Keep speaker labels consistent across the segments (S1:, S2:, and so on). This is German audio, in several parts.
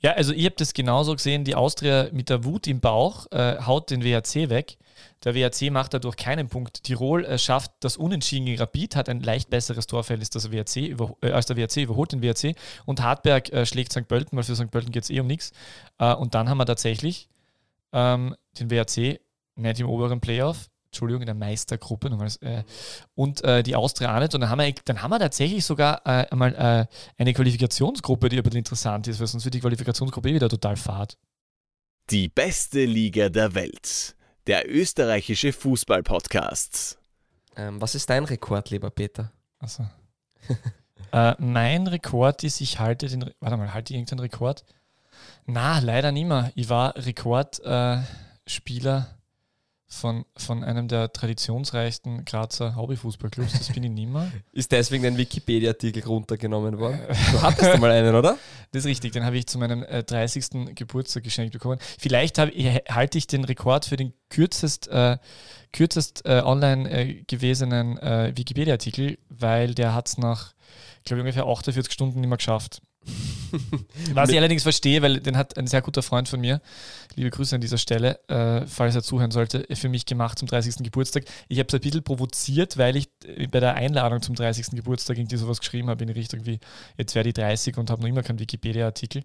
S1: Ja, also ich habe das genauso gesehen. Die Austria mit der Wut im Bauch äh, haut den WAC weg. Der WAC macht dadurch keinen Punkt. Tirol äh, schafft das Unentschieden gegen Rapid, hat ein leicht besseres Torverhältnis als der WAC, äh, als der WAC überholt den WAC. Und Hartberg äh, schlägt St. Pölten, weil für St. Pölten geht es eh um nichts. Äh, und dann haben wir tatsächlich ähm, den WAC nicht im oberen Playoff, Entschuldigung, in der Meistergruppe nochmals, äh, und äh, die Austria auch nicht. Und dann haben wir, dann haben wir tatsächlich sogar äh, einmal äh, eine Qualifikationsgruppe, die bisschen interessant ist, weil sonst wird die Qualifikationsgruppe eh wieder total fad.
S2: Die beste Liga der Welt. Der österreichische Fußball-Podcast.
S3: Ähm, was ist dein Rekord, lieber Peter?
S1: Also. äh, mein Rekord ist, ich halte den, warte mal, halte ich irgendeinen Rekord? Na, leider nicht mehr. Ich war Rekordspieler von, von einem der traditionsreichsten Grazer Hobbyfußballclubs, das bin ich nicht mehr.
S3: Ist deswegen dein Wikipedia-Artikel runtergenommen worden? Du hattest ja mal einen, oder?
S1: Das ist richtig, den habe ich zu meinem äh, 30. Geburtstag geschenkt bekommen. Vielleicht hab, ich, halte ich den Rekord für den kürzest, äh, kürzest äh, online äh, gewesenen äh, Wikipedia-Artikel, weil der hat es nach, glaube ich, ungefähr 48 Stunden nicht mehr geschafft. Was ich allerdings verstehe, weil den hat ein sehr guter Freund von mir, liebe Grüße an dieser Stelle, äh, falls er zuhören sollte, für mich gemacht zum 30. Geburtstag. Ich habe es ein bisschen provoziert, weil ich äh, bei der Einladung zum 30. Geburtstag irgendwie sowas geschrieben habe in die Richtung wie, jetzt wäre die 30 und habe noch immer keinen Wikipedia-Artikel.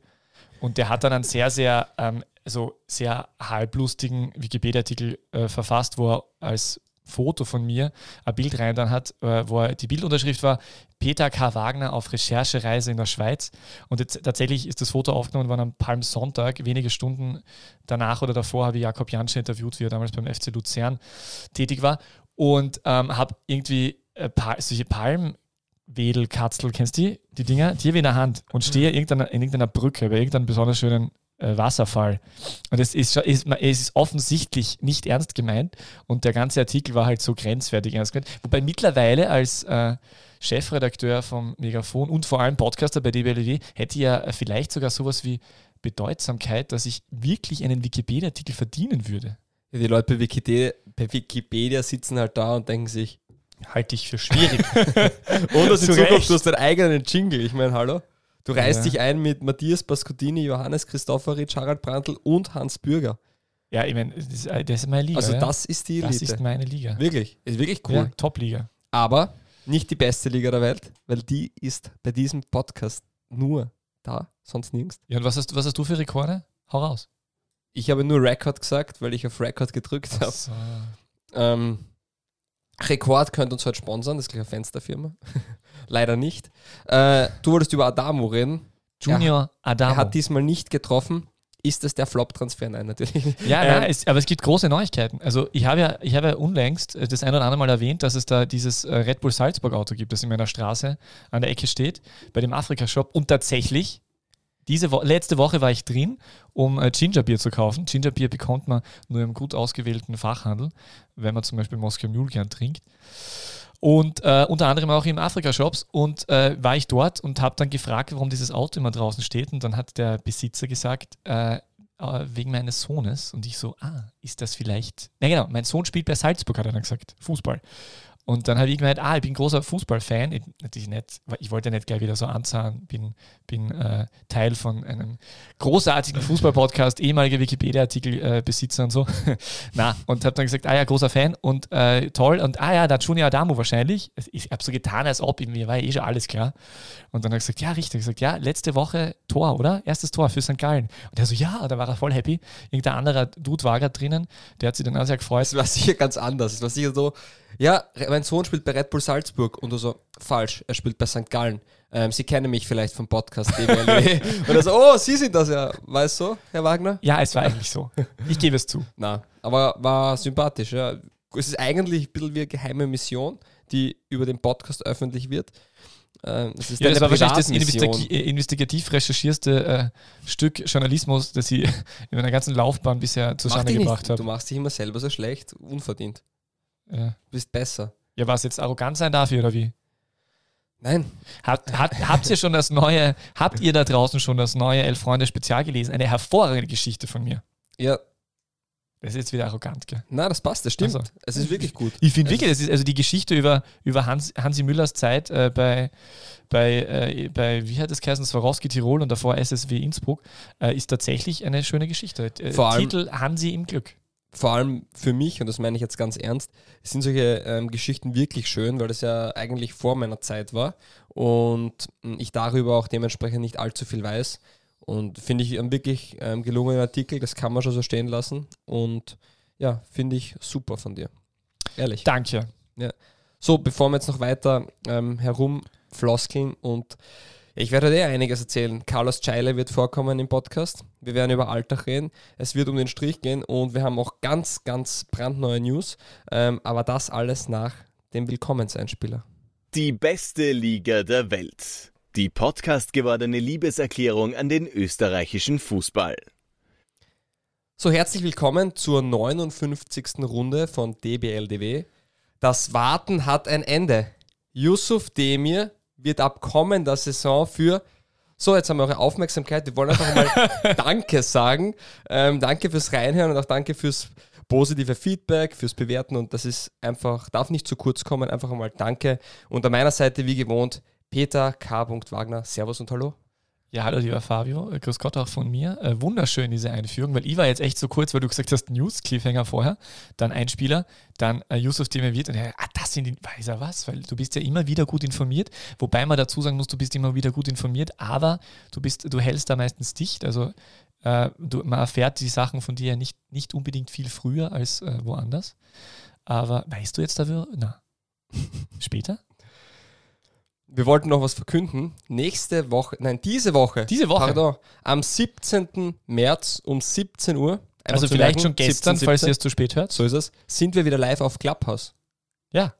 S1: Und der hat dann einen sehr, sehr, ähm, so sehr halblustigen Wikipedia-Artikel äh, verfasst, wo er als Foto von mir ein Bild rein dann hat, äh, wo die Bildunterschrift war, Peter K. Wagner auf Recherchereise in der Schweiz. Und jetzt, tatsächlich ist das Foto aufgenommen worden am Palmsonntag. Wenige Stunden danach oder davor habe ich Jakob Janschen interviewt, wie er damals beim FC Luzern tätig war. Und ähm, habe irgendwie äh, solche Palmwedelkatzel, kennst du die? Die Dinger? Die habe ich in der Hand und stehe in irgendeiner, in irgendeiner Brücke bei irgendeinem besonders schönen äh, Wasserfall. Und es ist, ist, es ist offensichtlich nicht ernst gemeint und der ganze Artikel war halt so grenzwertig ernst gemeint. Wobei mittlerweile als äh, Chefredakteur vom Megafon und vor allem Podcaster bei DBLD hätte ich ja vielleicht sogar sowas wie Bedeutsamkeit, dass ich wirklich einen Wikipedia-Artikel verdienen würde.
S3: Ja, die Leute bei Wikipedia, bei Wikipedia sitzen halt da und denken sich,
S1: halte ich für schwierig.
S3: und dass in Zukunft du hast deinen eigenen Jingle. Ich meine, hallo? Du reißt ja. dich ein mit Matthias Pascodini, Johannes Christopheritsch, Harald Brandl und Hans Bürger.
S1: Ja, ich meine, das, das, ist meine Liga.
S3: Also, das ist die
S1: Elite. Das ist meine Liga.
S3: Wirklich, ist wirklich cool.
S1: Ja, Top-Liga.
S3: Aber nicht die beste Liga der Welt, weil die ist bei diesem Podcast nur da, sonst nirgends.
S1: Ja, und was hast, was hast du für Rekorde? Hau raus.
S3: Ich habe nur Record gesagt, weil ich auf Record gedrückt habe. So. Ähm, Rekord könnte uns heute sponsern, das ist gleich eine Fensterfirma. Leider nicht. Äh, du wolltest über Adamo reden.
S1: Junior
S3: er,
S1: Adamo.
S3: Er hat diesmal nicht getroffen. Ist das der Flop-Transfer? Nein, natürlich.
S1: Ja, ähm, nein, es, aber es gibt große Neuigkeiten. Also ich habe ja, ich habe ja unlängst das ein oder andere Mal erwähnt, dass es da dieses äh, Red Bull Salzburg Auto gibt, das in meiner Straße an der Ecke steht, bei dem Afrika-Shop. Und tatsächlich, diese Wo letzte Woche war ich drin, um äh, Gingerbier zu kaufen. Gingerbier bekommt man nur im gut ausgewählten Fachhandel, wenn man zum Beispiel Moskau Mule gern trinkt und äh, unter anderem auch im Afrika-Shops und äh, war ich dort und habe dann gefragt, warum dieses Auto immer draußen steht und dann hat der Besitzer gesagt, äh, äh wegen meines Sohnes und ich so, ah, ist das vielleicht, na genau, mein Sohn spielt bei Salzburg, hat er dann gesagt, Fußball. Und dann habe ich gemeint, ah, ich bin großer Fußballfan. Ich, natürlich nicht, ich wollte nicht gleich wieder so anzahlen, bin, bin äh, Teil von einem großartigen Fußball-Podcast, ehemaliger Wikipedia-Artikel-Besitzer äh, und so. Na, und habe dann gesagt, ah ja, großer Fan und äh, toll. Und ah ja, da Junior Adamo wahrscheinlich. Ich habe so getan, als ob, mir war eh schon alles klar. Und dann habe ich gesagt, ja, richtig. Ich gesagt, ja, letzte Woche Tor, oder? Erstes Tor für St. Gallen. Und er so, ja, da war er voll happy. Irgendein anderer Dude war gerade drinnen, der hat sich dann auch sehr gefreut.
S3: Das war sicher ganz anders. Das war sicher so, ja, mein Sohn spielt bei Red Bull Salzburg und du so, falsch, er spielt bei St. Gallen. Ähm, Sie kennen mich vielleicht vom Podcast DBLW. und er so, oh, Sie sind das ja. Weißt du, Herr Wagner?
S1: Ja, es war eigentlich so. Ich gebe es zu.
S3: Na, aber war sympathisch, ja. Es ist eigentlich ein bisschen wie eine geheime Mission, die über den Podcast öffentlich wird.
S1: Ähm, das ist ja, das war wahrscheinlich das investig investigativ recherchierste äh, Stück Journalismus, das ich in meiner ganzen Laufbahn bisher zustande gebracht habe.
S3: Du machst dich immer selber so schlecht, unverdient. Ja. Du bist besser.
S1: Ja, was jetzt arrogant sein dafür oder wie?
S3: Nein.
S1: Hat, hat, habt ihr schon das neue, habt ihr da draußen schon das neue Elf Freunde Spezial gelesen? Eine hervorragende Geschichte von mir.
S3: Ja.
S1: Das ist jetzt wieder arrogant, gell?
S3: Na, das passt, das stimmt.
S1: Also.
S3: es ist wirklich gut.
S1: Ich finde wirklich, das ist also die Geschichte über, über Hans, Hansi Müllers Zeit äh, bei, bei, äh, bei, wie hat es geheißen, Swarovski Tirol und davor SSW Innsbruck, äh, ist tatsächlich eine schöne Geschichte. Äh,
S3: Vor allem-
S1: Titel Hansi im Glück.
S3: Vor allem für mich, und das meine ich jetzt ganz ernst, sind solche ähm, Geschichten wirklich schön, weil das ja eigentlich vor meiner Zeit war und mh, ich darüber auch dementsprechend nicht allzu viel weiß. Und finde ich einen wirklich ähm, gelungenen Artikel, das kann man schon so stehen lassen. Und ja, finde ich super von dir. Ehrlich.
S1: Danke.
S3: So, bevor wir jetzt noch weiter ähm, herumfloskeln und ich werde dir einiges erzählen. Carlos Scheile wird vorkommen im Podcast. Wir werden über Alltag reden. Es wird um den Strich gehen und wir haben auch ganz, ganz brandneue News. Ähm, aber das alles nach dem Willkommenseinspieler.
S2: Die beste Liga der Welt. Die Podcast gewordene Liebeserklärung an den österreichischen Fußball.
S3: So, herzlich willkommen zur 59. Runde von DBLDW. Das Warten hat ein Ende. Yusuf Demir wird ab kommender Saison für. So, jetzt haben wir eure Aufmerksamkeit. Wir wollen einfach mal Danke sagen. Ähm, danke fürs Reinhören und auch danke fürs positive Feedback, fürs Bewerten. Und das ist einfach, darf nicht zu kurz kommen. Einfach einmal Danke. Und an meiner Seite, wie gewohnt, Peter K. Wagner. Servus und Hallo.
S1: Ja, hallo lieber Fabio, äh, grüß Gott auch von mir. Äh, wunderschön diese Einführung, weil ich war jetzt echt so kurz, weil du gesagt hast, News-Cliffhanger vorher, dann Einspieler, dann äh, Yusuf Demir wird und ja, ah, das sind die, weiß er was, weil du bist ja immer wieder gut informiert, wobei man dazu sagen muss, du bist immer wieder gut informiert, aber du bist, du hältst da meistens dicht, also äh, du, man erfährt die Sachen von dir ja nicht, nicht unbedingt viel früher als äh, woanders, aber weißt du jetzt dafür? Na, später?
S3: Wir wollten noch was verkünden. Nächste Woche, nein, diese Woche.
S1: Diese Woche.
S3: Pardon, am 17. März um 17 Uhr.
S1: Also vielleicht
S3: merken,
S1: schon gestern,
S3: 17,
S1: falls ihr
S3: 17,
S1: es zu spät hört.
S3: So ist es. Sind wir wieder live auf Clubhouse.
S1: Ja.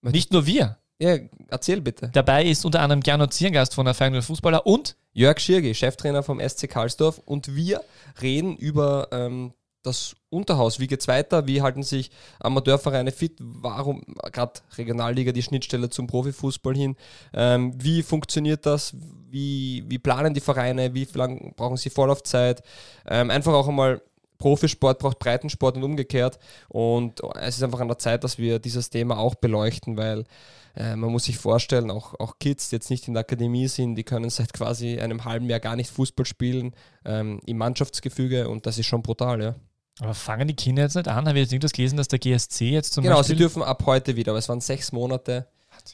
S1: Nicht nur wir.
S3: Ja, erzähl bitte.
S1: Dabei ist unter anderem Gernot Zierngast von der Feind Fußballer und
S3: Jörg Schirgi, Cheftrainer vom SC Karlsdorf. Und wir reden über ähm, das Unterhaus. Wie geht's weiter? Wie halten sich Amateurvereine fit? Warum gerade Regionalliga die Schnittstelle zum Profifußball hin? Ähm, wie funktioniert das? Wie, wie planen die Vereine? Wie lang brauchen sie Vorlaufzeit? Ähm, einfach auch einmal Profisport braucht Breitensport und umgekehrt. Und es ist einfach an der Zeit, dass wir dieses Thema auch beleuchten, weil äh, man muss sich vorstellen, auch, auch Kids, die jetzt nicht in der Akademie sind, die können seit quasi einem halben Jahr gar nicht Fußball spielen ähm, im Mannschaftsgefüge und das ist schon brutal, ja.
S1: Aber fangen die Kinder jetzt nicht an? Habe ich jetzt irgendwas gelesen, dass der GSC jetzt zum
S3: genau,
S1: Beispiel...
S3: sie dürfen ab heute wieder, aber es waren sechs Monate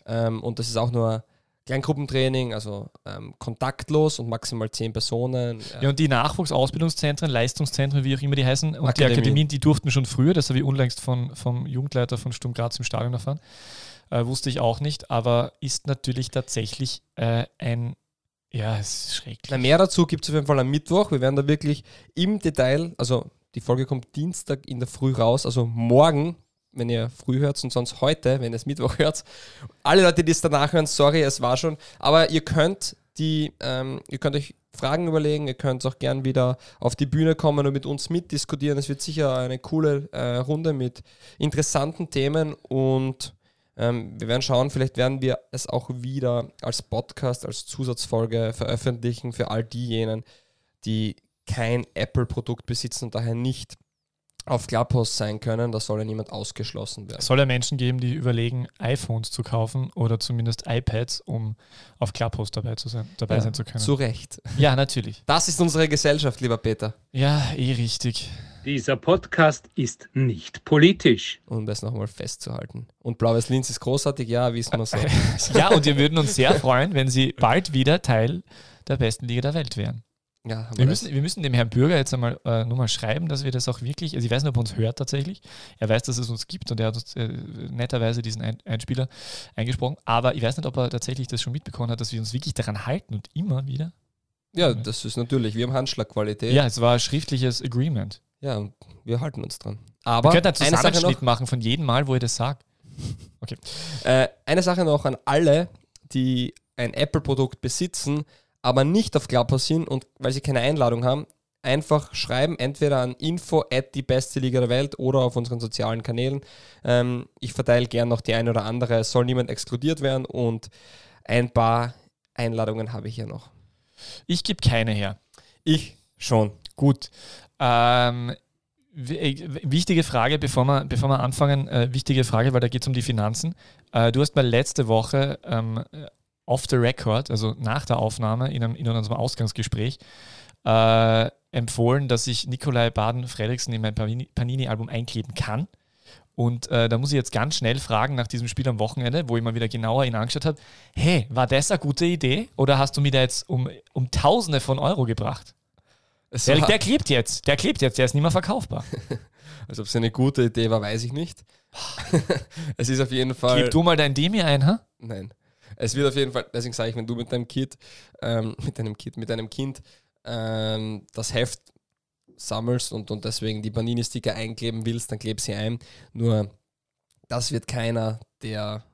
S3: ähm, und das ist auch nur Kleingruppentraining, also ähm, kontaktlos und maximal zehn Personen.
S1: ja, und die Nachwuchsausbildungszentren, Leistungszentren, wie auch immer die heißen, und die
S3: Akademien.
S1: Die durften schon früher, das habe ich unlängst von, vom Jugendleiter von Sturm Graz im Stadion erfahren, äh, wusste ich auch nicht, aber ist natürlich tatsächlich äh, ein, ja, es ist schrecklich.
S3: Mehr dazu gibt es auf jeden Fall am Mittwoch. Wir werden da wirklich im Detail, also die Folge kommt Dienstag in der Früh raus, also morgen, wenn ihr früh hört und sonst heute, wenn ihr es Mittwoch hört. Alle Leute, die es danach hören, sorry, es war schon. Aber ihr könnt die, ähm, ihr könnt euch Fragen überlegen, ihr könnt auch gern wieder auf die Bühne kommen und mit uns mitdiskutieren. Es wird sicher eine coole äh, Runde mit interessanten Themen und ähm, wir werden schauen, vielleicht werden wir es auch wieder als Podcast, als Zusatzfolge veröffentlichen für all diejenigen, die kein Apple-Produkt besitzen und daher nicht auf Clubhouse sein können. Da soll ja niemand ausgeschlossen werden.
S1: Es soll ja Menschen geben, die überlegen, iPhones zu kaufen oder zumindest iPads, um auf Clubhouse dabei, zu sein, dabei
S3: Ja,
S1: sein zu können.
S3: Zu Recht.
S1: ja, natürlich.
S3: Das ist unsere Gesellschaft, lieber Peter.
S1: Ja, eh richtig.
S4: Dieser Podcast ist nicht politisch.
S3: Um das nochmal festzuhalten. Und Blaues Linz ist großartig, ja, wissen wir so.
S1: ja, und wir würden uns sehr freuen, wenn Sie bald wieder Teil der besten Liga der Welt wären.
S3: Ja,
S1: Wir müssen, wir müssen dem Herrn Bürger jetzt einmal äh, nur mal schreiben, dass wir das auch wirklich, also ich weiß nicht, ob er uns hört tatsächlich. Er weiß, dass es uns gibt und er hat uns äh, netterweise diesen Ein Einspieler eingesprochen, aber ich weiß nicht, ob er tatsächlich das schon mitbekommen hat, dass wir uns wirklich daran halten und immer wieder.
S3: Ja, das ist natürlich, wir haben Handschlagqualität.
S1: Ja, es war ein schriftliches Agreement.
S3: Ja, und wir halten uns dran. Aber
S1: könnten einen
S3: eine Sache noch,
S1: Zusammenschnitt machen von jedem Mal, wo ihr das sagt.
S3: Äh, eine Sache noch an alle, die ein Apple-Produkt besitzen, aber nicht auf Clubhouse sind und weil sie keine Einladung haben, einfach schreiben, entweder an info at die beste Liga der Welt oder auf unseren sozialen Kanälen. Ähm, ich verteile gern noch die eine oder andere, es soll niemand exkludiert werden und ein paar Einladungen habe ich hier noch.
S1: Ich gebe keine her.
S3: Ich schon.
S1: Gut. Ähm, wichtige Frage, bevor wir, bevor wir anfangen, äh, wichtige Frage, weil da geht es um die Finanzen. Äh, du hast mal letzte Woche ähm, off the record, also nach der Aufnahme in, einem, in unserem Ausgangsgespräch, äh, empfohlen, dass ich Nikolai Baden-Fredriksen in mein Panini-Album einkleben kann. Und äh, da muss ich jetzt ganz schnell fragen nach diesem Spiel am Wochenende, wo ich mal wieder genauer ihn angeschaut habe, hey, war das eine gute Idee oder hast du mir da jetzt um, um Tausende von Euro gebracht? Der, der, klebt jetzt, der klebt jetzt, der ist nicht mehr verkaufbar.
S3: also ob es eine gute Idee war, weiß ich nicht. es ist auf jeden Fall...
S1: Kleb du mal dein Demi ein, ha?
S3: Nein. Es wird auf jeden Fall, deswegen sage ich, wenn du mit deinem Kind, ähm, mit deinem Kind, mit deinem Kind ähm, das Heft sammelst und, und deswegen die Panini-Sticker einkleben willst, dann kleb sie ein. Nur das wird keiner, der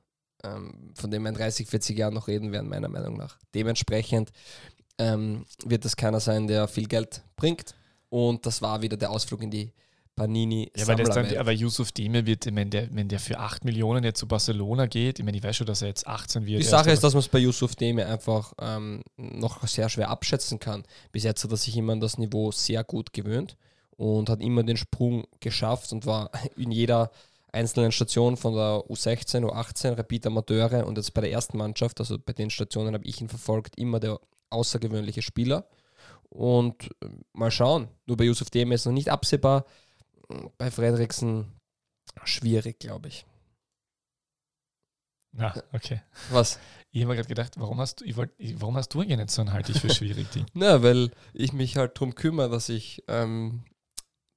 S3: ähm, von dem wir in 30, 40 Jahren noch reden werden, meiner Meinung nach. Dementsprechend ähm, wird das keiner sein, der viel Geld bringt. Und das war wieder der Ausflug in die Panini
S1: ja, aber, dann, aber Yusuf Demir wird, wenn der, wenn der für 8 Millionen jetzt zu Barcelona geht, ich meine, ich weiß schon, dass er jetzt 18 wird.
S3: Die Sache ist, dass man es bei Yusuf Demir einfach ähm, noch sehr schwer abschätzen kann. Bis jetzt hat er sich immer an das Niveau sehr gut gewöhnt und hat immer den Sprung geschafft und war in jeder einzelnen Station von der U16, U18, Rapid Amateure und jetzt bei der ersten Mannschaft, also bei den Stationen habe ich ihn verfolgt, immer der außergewöhnliche Spieler. Und äh, mal schauen, nur bei Yusuf Demir ist noch nicht absehbar, bei Fredriksen schwierig, glaube ich.
S1: Ja, okay.
S3: Was?
S1: Ich habe mir gerade gedacht, warum hast du, wollt, warum hast du eigentlich so ein halte ich für schwierig Ding?
S3: Na, weil ich mich halt darum kümmere, dass ich ähm,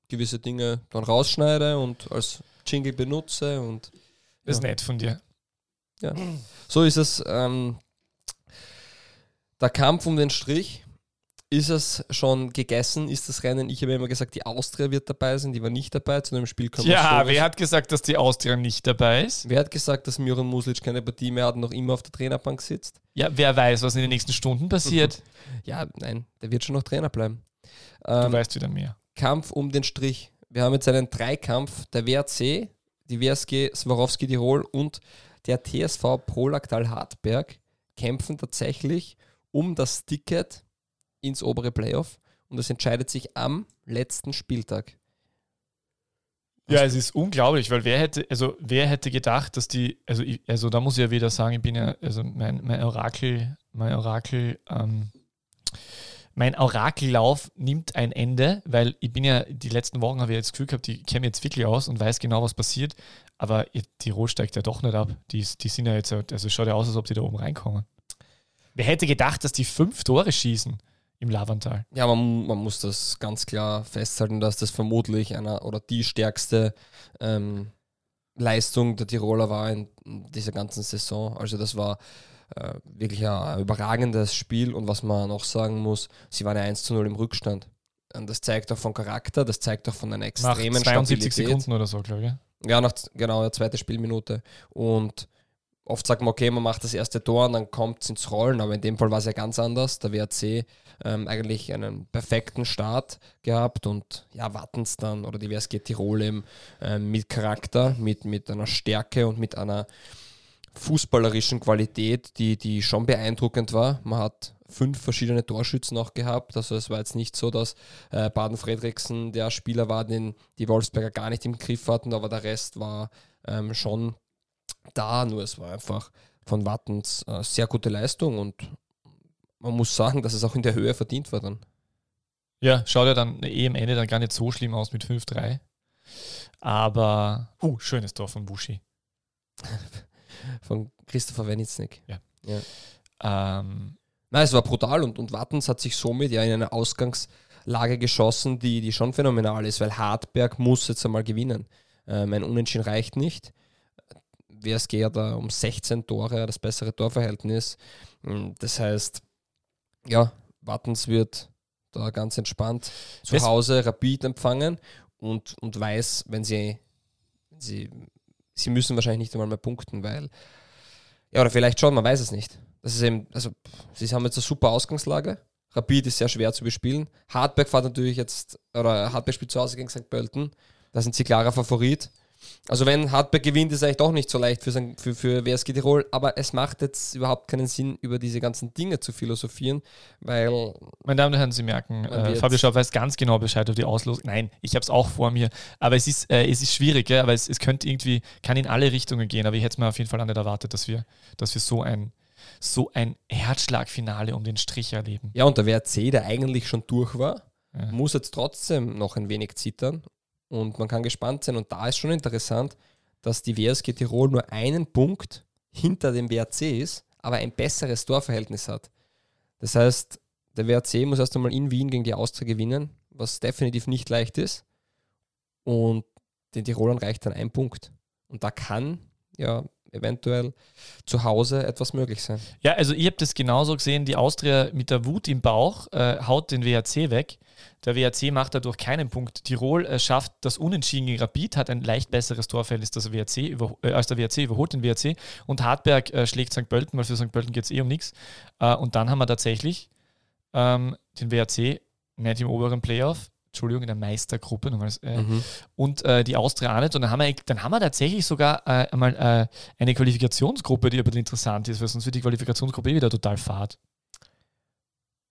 S3: gewisse Dinge dann rausschneide und als Jingle benutze und.
S1: Das ist nett von dir.
S3: Ja. So ist es. Ähm, der Kampf um den Strich ist es schon gegessen? Ist das Rennen? Ich habe immer gesagt, die Austria wird dabei sein, die war nicht dabei. Zu einem Spiel
S1: Ja, wer hat gesagt, dass die Austria nicht dabei ist?
S3: Wer hat gesagt, dass Miran Muslic keine Partie mehr hat und noch immer auf der Trainerbank sitzt?
S1: Ja, wer weiß, was in den nächsten Stunden passiert.
S3: ja, nein, der wird schon noch Trainer bleiben.
S1: Ähm, du weißt wieder mehr.
S3: Kampf um den Strich. Wir haben jetzt einen Dreikampf, der WRC, die WSG Swarovski Tirol und der TSV Prolaktal Hartberg kämpfen tatsächlich um das Ticket ins obere Playoff und es entscheidet sich am letzten Spieltag.
S1: Ja, es ist unglaublich, weil wer hätte, also wer hätte gedacht, dass die, also ich, also da muss ich ja wieder sagen, ich bin ja, also mein, mein Orakel, mein Orakel, ähm, mein Orakellauf nimmt ein Ende, weil ich bin ja, die letzten Wochen habe ich jetzt das Gefühl gehabt, die kämen jetzt wirklich aus und weiß genau, was passiert, aber die Rot steigt ja doch nicht ab. Die, die sind ja jetzt, also schaut ja aus, als ob die da oben reinkommen. Wer hätte gedacht, dass die fünf Tore schießen? Im Lavantal.
S3: Ja, man, man, muss das ganz klar festhalten, dass das vermutlich einer oder die stärkste ähm, Leistung der Tiroler war in dieser ganzen Saison. Also das war äh, wirklich ein überragendes Spiel und was man noch sagen muss, sie waren ja 1 zu 0 im Rückstand. Und das zeigt auch von Charakter, das zeigt auch von einer extremen
S1: nach 72 Stabilität. Sekunden oder so, glaube ich.
S3: Ja, nach, genau, der zweite Spielminute. Und oft sagt man, okay, man macht das erste Tor und dann kommt es ins Rollen, aber in dem Fall war es ja ganz anders. Der WRC ähm, eigentlich einen perfekten Start gehabt und ja, Wattens dann oder die WSG Tirol eben ähm, mit Charakter, mit, mit einer Stärke und mit einer fußballerischen Qualität, die, die schon beeindruckend war. Man hat fünf verschiedene Torschützen auch gehabt. Also es war jetzt nicht so, dass äh, Baden-Fredriksen der Spieler war, den die Wolfsberger gar nicht im Griff hatten, aber der Rest war ähm, schon da. Nur es war einfach von Wattens äh, sehr gute Leistung und man muss sagen, dass es auch in der Höhe verdient war dann.
S1: Ja, schaut ja dann eh am Ende dann gar nicht so schlimm aus mit 5-3. Aber, uh, schönes Tor von Bushi.
S3: von Christopher Wenitznik.
S1: Ja.
S3: ja. Ähm, Nein, es war brutal und, und Wattens hat sich somit ja in eine Ausgangslage geschossen, die, die schon phänomenal ist, weil Hartberg muss jetzt einmal gewinnen. Ähm, ein Unentschieden reicht nicht. WSG hat da um 16 Tore das bessere Torverhältnis. Das heißt, ja, Wattens wird da ganz entspannt zu Hause Rapid empfangen und, und weiß, wenn sie, wenn sie, sie müssen wahrscheinlich nicht einmal mehr punkten, weil, ja, oder vielleicht schon, man weiß es nicht. Das ist eben, also, sie haben jetzt eine super Ausgangslage. Rapid ist sehr schwer zu bespielen. Hartberg fährt natürlich jetzt, oder Hartberg spielt zu Hause gegen St. Pölten. Da sind sie klarer Favorit. Also wenn Hartberg gewinnt, ist es eigentlich doch nicht so leicht für, sein, für, für WSG Tirol, aber es macht jetzt überhaupt keinen Sinn, über diese ganzen Dinge zu philosophieren, weil...
S1: Meine Damen und Herren, Sie merken, äh, Fabio Schaub weiß ganz genau Bescheid über die Auslosung. Nein, ich habe es auch vor mir, aber es ist, äh, es ist schwierig, ja, aber es, es könnte irgendwie, kann in alle Richtungen gehen, aber ich hätte es mir auf jeden Fall auch nicht erwartet, dass wir, dass wir so ein so ein Herzschlagfinale um den Strich erleben.
S3: Ja, und der WRC, der eigentlich schon durch war, ja. muss jetzt trotzdem noch ein wenig zittern und man kann gespannt sein. Und da ist schon interessant, dass die WSG Tirol nur einen Punkt hinter dem WRC ist, aber ein besseres Torverhältnis hat. Das heißt, der WRC muss erst einmal in Wien gegen die Austria gewinnen, was definitiv nicht leicht ist. Und den Tirolern reicht dann ein Punkt. Und da kann ja eventuell zu Hause etwas möglich sein.
S1: Ja, also ich habe das genauso gesehen. Die Austria mit der Wut im Bauch äh, haut den WRC weg. Der WRC macht dadurch keinen Punkt. Tirol äh, schafft das Unentschieden gegen Rapid, hat ein leicht besseres Torverhältnis als äh, als der WRC überholt den WRC. Und Hartberg äh, schlägt St. Pölten, weil für St. Pölten geht es eh um nichts. Äh, und dann haben wir tatsächlich ähm, den WRC nicht im oberen Playoff, Entschuldigung, in der Meistergruppe nochmals, äh, mhm. und äh, die Austria auch nicht. Und dann haben wir, dann haben wir tatsächlich sogar äh, einmal äh, eine Qualifikationsgruppe, die aber interessant ist, weil sonst wird die Qualifikationsgruppe eh wieder total fad.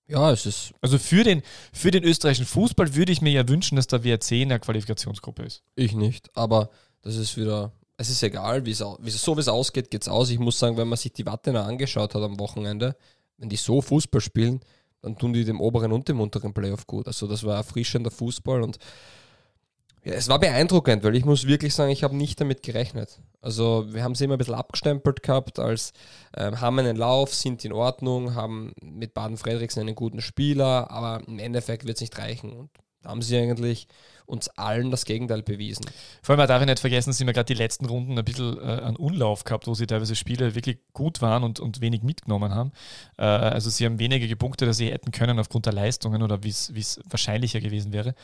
S3: Ja, es ist.
S1: Also für den, für den österreichischen Fußball würde ich mir ja wünschen, dass der WRC in der Qualifikationsgruppe ist.
S3: Ich nicht, aber das ist wieder. Es ist egal, wie es, so wie es ausgeht, geht es aus. Ich muss sagen, wenn man sich die Wattener angeschaut hat am Wochenende, wenn die so Fußball spielen, dann tun die dem oberen und dem unteren Playoff gut. Also das war erfrischender Fußball und ja, es war beeindruckend, weil ich muss wirklich sagen, ich habe nicht damit gerechnet. Also wir haben sie immer ein bisschen abgestempelt gehabt als ähm, haben einen Lauf, sind in Ordnung, haben mit Baden-Frederiksen einen guten Spieler, aber im Endeffekt wird es nicht reichen. Und da haben sie eigentlich uns allen das Gegenteil bewiesen.
S1: Vor allem, man darf ich nicht vergessen, sie haben gerade die letzten Runden ein bisschen äh, einen Unlauf gehabt, wo sie teilweise Spiele wirklich gut waren und, und wenig mitgenommen haben. Äh, also sie haben weniger gepunktet, als sie hätten können aufgrund der Leistungen oder wie es wahrscheinlicher gewesen wäre.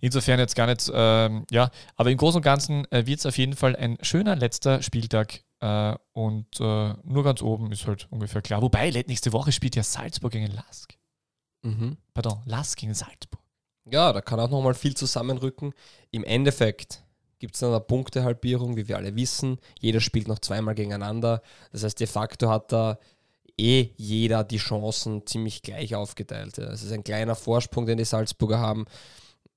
S1: Insofern jetzt gar nicht, äh, ja, aber im Großen und Ganzen äh, wird es auf jeden Fall ein schöner letzter Spieltag äh, und äh, nur ganz oben ist halt ungefähr klar. Wobei, nächste Woche spielt ja Salzburg gegen Lask. Mhm. Pardon, Lask gegen Salzburg.
S3: Ja, da kann auch nochmal viel zusammenrücken. Im Endeffekt gibt es eine Punktehalbierung, wie wir alle wissen. Jeder spielt noch zweimal gegeneinander. Das heißt, de facto hat da eh jeder die Chancen ziemlich gleich aufgeteilt. Es ist ein kleiner Vorsprung, den die Salzburger haben.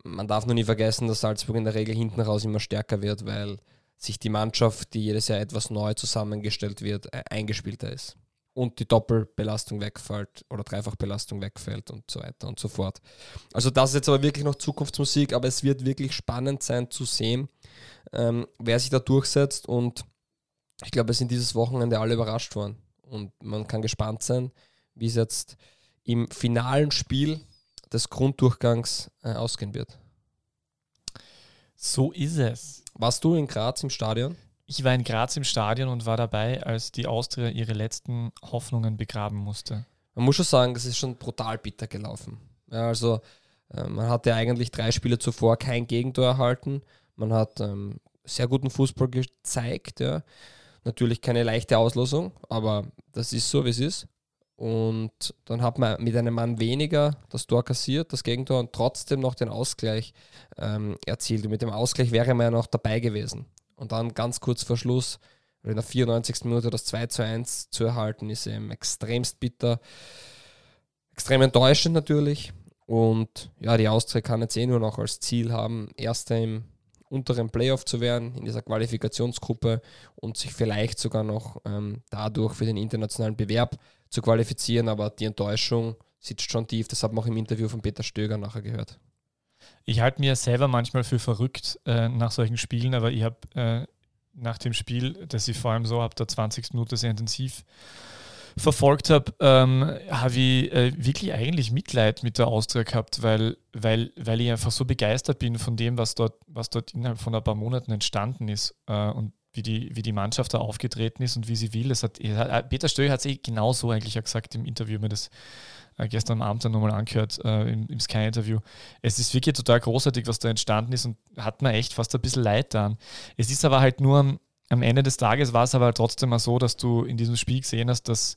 S3: Man darf nur nie vergessen, dass Salzburg in der Regel hinten raus immer stärker wird, weil sich die Mannschaft, die jedes Jahr etwas neu zusammengestellt wird, äh, eingespielter ist und die Doppelbelastung wegfällt oder Dreifachbelastung wegfällt und so weiter und so fort. Also das ist jetzt aber wirklich noch Zukunftsmusik, aber es wird wirklich spannend sein zu sehen, ähm, wer sich da durchsetzt und ich glaube, es sind dieses Wochenende alle überrascht worden und man kann gespannt sein, wie es jetzt im finalen Spiel des Grunddurchgangs äh, ausgehen wird.
S1: So ist es.
S3: Warst du in Graz im Stadion?
S1: Ich war in Graz im Stadion und war dabei, als die Austria ihre letzten Hoffnungen begraben musste.
S3: Man muss schon sagen, das ist schon brutal bitter gelaufen. Ja, also äh, man hatte eigentlich drei Spiele zuvor kein Gegentor erhalten. Man hat ähm, sehr guten Fußball gezeigt. Ja. Natürlich keine leichte Auslosung, aber das ist so, wie es ist. Und dann hat man mit einem Mann weniger das Tor kassiert, das Gegentor, und trotzdem noch den Ausgleich ähm, erzielt. Und mit dem Ausgleich wäre man ja noch dabei gewesen. Und dann ganz kurz vor Schluss, in der 94. Minute das 2 zu 1 zu erhalten, ist eben extremst bitter. Extrem enttäuschend natürlich. Und ja, die Austria kann jetzt eh nur noch als Ziel haben, Erster im unteren Playoff zu werden, in dieser Qualifikationsgruppe und sich vielleicht sogar noch ähm, dadurch für den internationalen Bewerb zu qualifizieren. Aber die Enttäuschung sitzt schon tief. Das hat man auch im Interview von Peter Stöger nachher gehört.
S1: Ich halte mir selber manchmal für verrückt äh, nach solchen Spielen, aber ich habe äh, nach dem Spiel, das ich vor allem so ab der 20. Minute sehr intensiv verfolgt habe, ähm, habe ich äh, wirklich eigentlich Mitleid mit der Austria gehabt, weil, weil, weil ich einfach so begeistert bin von dem, was dort, was dort innerhalb von ein paar Monaten entstanden ist äh, und wie die, wie die Mannschaft da aufgetreten ist und wie sie will. Das hat, Peter Stöll hat es eh genau so eigentlich gesagt im Interview, mir das gestern Abend dann nochmal angehört äh, im, im Sky-Interview. Es ist wirklich total großartig, was da entstanden ist und hat mir echt fast ein bisschen leid dann. Es ist aber halt nur am, am Ende des Tages war es aber trotzdem mal so, dass du in diesem Spiel gesehen hast, dass,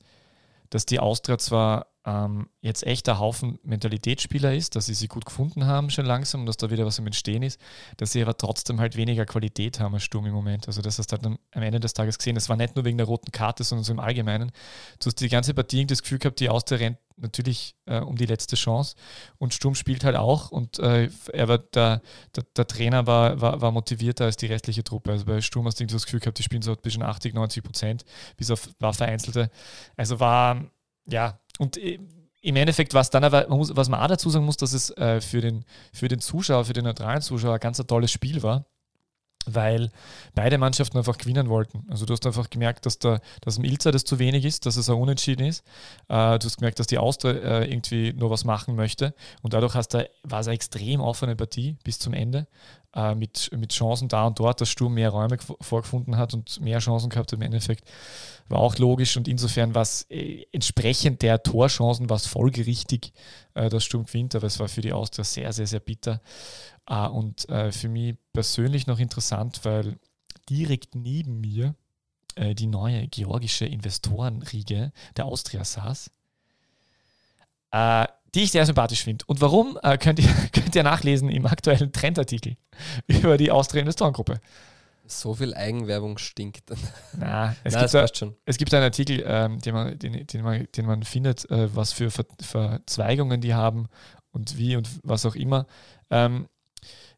S1: dass die Austria zwar ähm, jetzt echt ein Haufen Mentalitätsspieler ist, dass sie sie gut gefunden haben schon langsam und dass da wieder was im Entstehen ist, dass sie aber trotzdem halt weniger Qualität haben als Sturm im Moment. Also das hast du halt am Ende des Tages gesehen. Das war nicht nur wegen der roten Karte, sondern so im Allgemeinen. Du hast die ganze Partie das Gefühl gehabt, die Austria rennt natürlich äh, um die letzte Chance und Sturm spielt halt auch und äh, er war der, der, der, Trainer war, war, war motivierter als die restliche Truppe. Also bei Sturm hast du das Gefühl gehabt, die spielen so zwischen 80, 90 Prozent, bis auf war vereinzelte. Also war ja, und äh, im Endeffekt, was dann aber, was man auch dazu sagen muss, dass es äh, für, den, für den Zuschauer, für den neutralen Zuschauer ein ganz ein tolles Spiel war, weil beide Mannschaften einfach gewinnen wollten. Also du hast einfach gemerkt, dass, der, dass im Ilzer das zu wenig ist, dass es ein Unentschieden ist. Äh, du hast gemerkt, dass die Austria äh, irgendwie nur was machen möchte und dadurch hast du, war es eine extrem offene Partie bis zum Ende äh, mit, mit Chancen da und dort, dass Sturm mehr Räume vorgefunden hat und mehr Chancen gehabt im Endeffekt. War auch logisch und insofern war es äh, entsprechend der Torchancen war es folgerichtig, äh, dass Sturm gewinnt, aber es war für die Austria sehr, sehr, sehr bitter. Äh, und äh, für mich persönlich noch interessant, weil direkt neben mir äh, die neue georgische Investorenriege der Austria saß äh, die ich sehr sympathisch finde. Und warum, äh, könnt, ihr, könnt ihr nachlesen im aktuellen Trendartikel über die Austria Investorengruppe.
S3: So viel Eigenwerbung stinkt.
S1: Na, es, Na, gibt, da, schon. es gibt einen Artikel, ähm, den, man, den, den, man, den man findet, äh, was für Ver Verzweigungen die haben und wie und was auch immer. Ähm,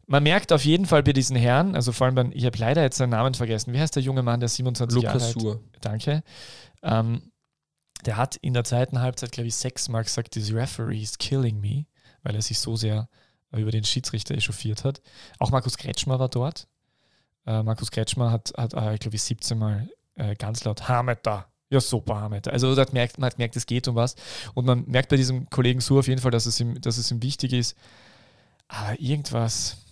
S1: man merkt auf jeden Fall bei diesen Herren, also vor allem, beim, ich habe leider jetzt seinen Namen vergessen. Wie heißt der junge Mann, der 27 Lukas Jahre alt Sur. Danke. Ähm, der hat in der zweiten Halbzeit, glaube ich, sechsmal gesagt, this referee is killing me, weil er sich so sehr über den Schiedsrichter echauffiert hat. Auch Markus Kretschmer war dort. Äh, Markus Kretschmer hat, hat äh, glaube ich, 17 Mal äh, ganz laut Hameter. Ja, super, Hameter. Also man hat, merkt, man hat merkt, es geht um was. Und man merkt bei diesem Kollegen Su auf jeden Fall, dass es ihm, dass es ihm wichtig ist. Aber irgendwas,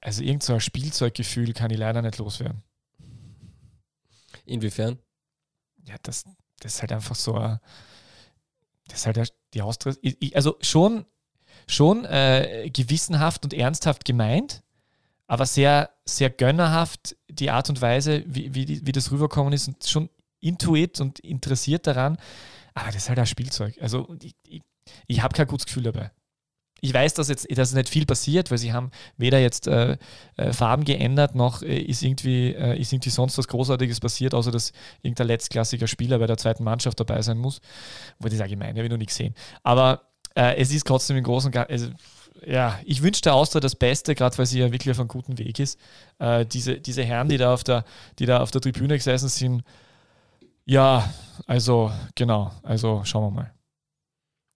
S1: also irgend so ein Spielzeuggefühl kann ich leider nicht loswerden.
S3: Inwiefern?
S1: Ja, das, das ist halt einfach so, das ist halt die Austria, also schon, schon äh, gewissenhaft und ernsthaft gemeint, aber sehr, sehr gönnerhaft die Art und Weise, wie, wie, wie das rüberkommen ist und schon intuit und interessiert daran. Aber das ist halt ein Spielzeug. Also ich, ich, ich habe kein gutes Gefühl dabei ich weiß, dass jetzt dass nicht viel passiert, weil sie haben weder jetzt äh, äh, Farben geändert, noch äh, ist, irgendwie, äh, ist irgendwie sonst was Großartiges passiert, außer dass irgendein letztklassiger Spieler bei der zweiten Mannschaft dabei sein muss. Wo das allgemein, habe ich noch nicht gesehen. Aber äh, es ist trotzdem im Großen und Ganzen, also, ja, ich wünsche der Austria das Beste, gerade weil sie ja wirklich auf einem guten Weg ist. Äh, diese, diese Herren, die da, auf der, die da auf der Tribüne gesessen sind, ja, also genau, also schauen wir mal.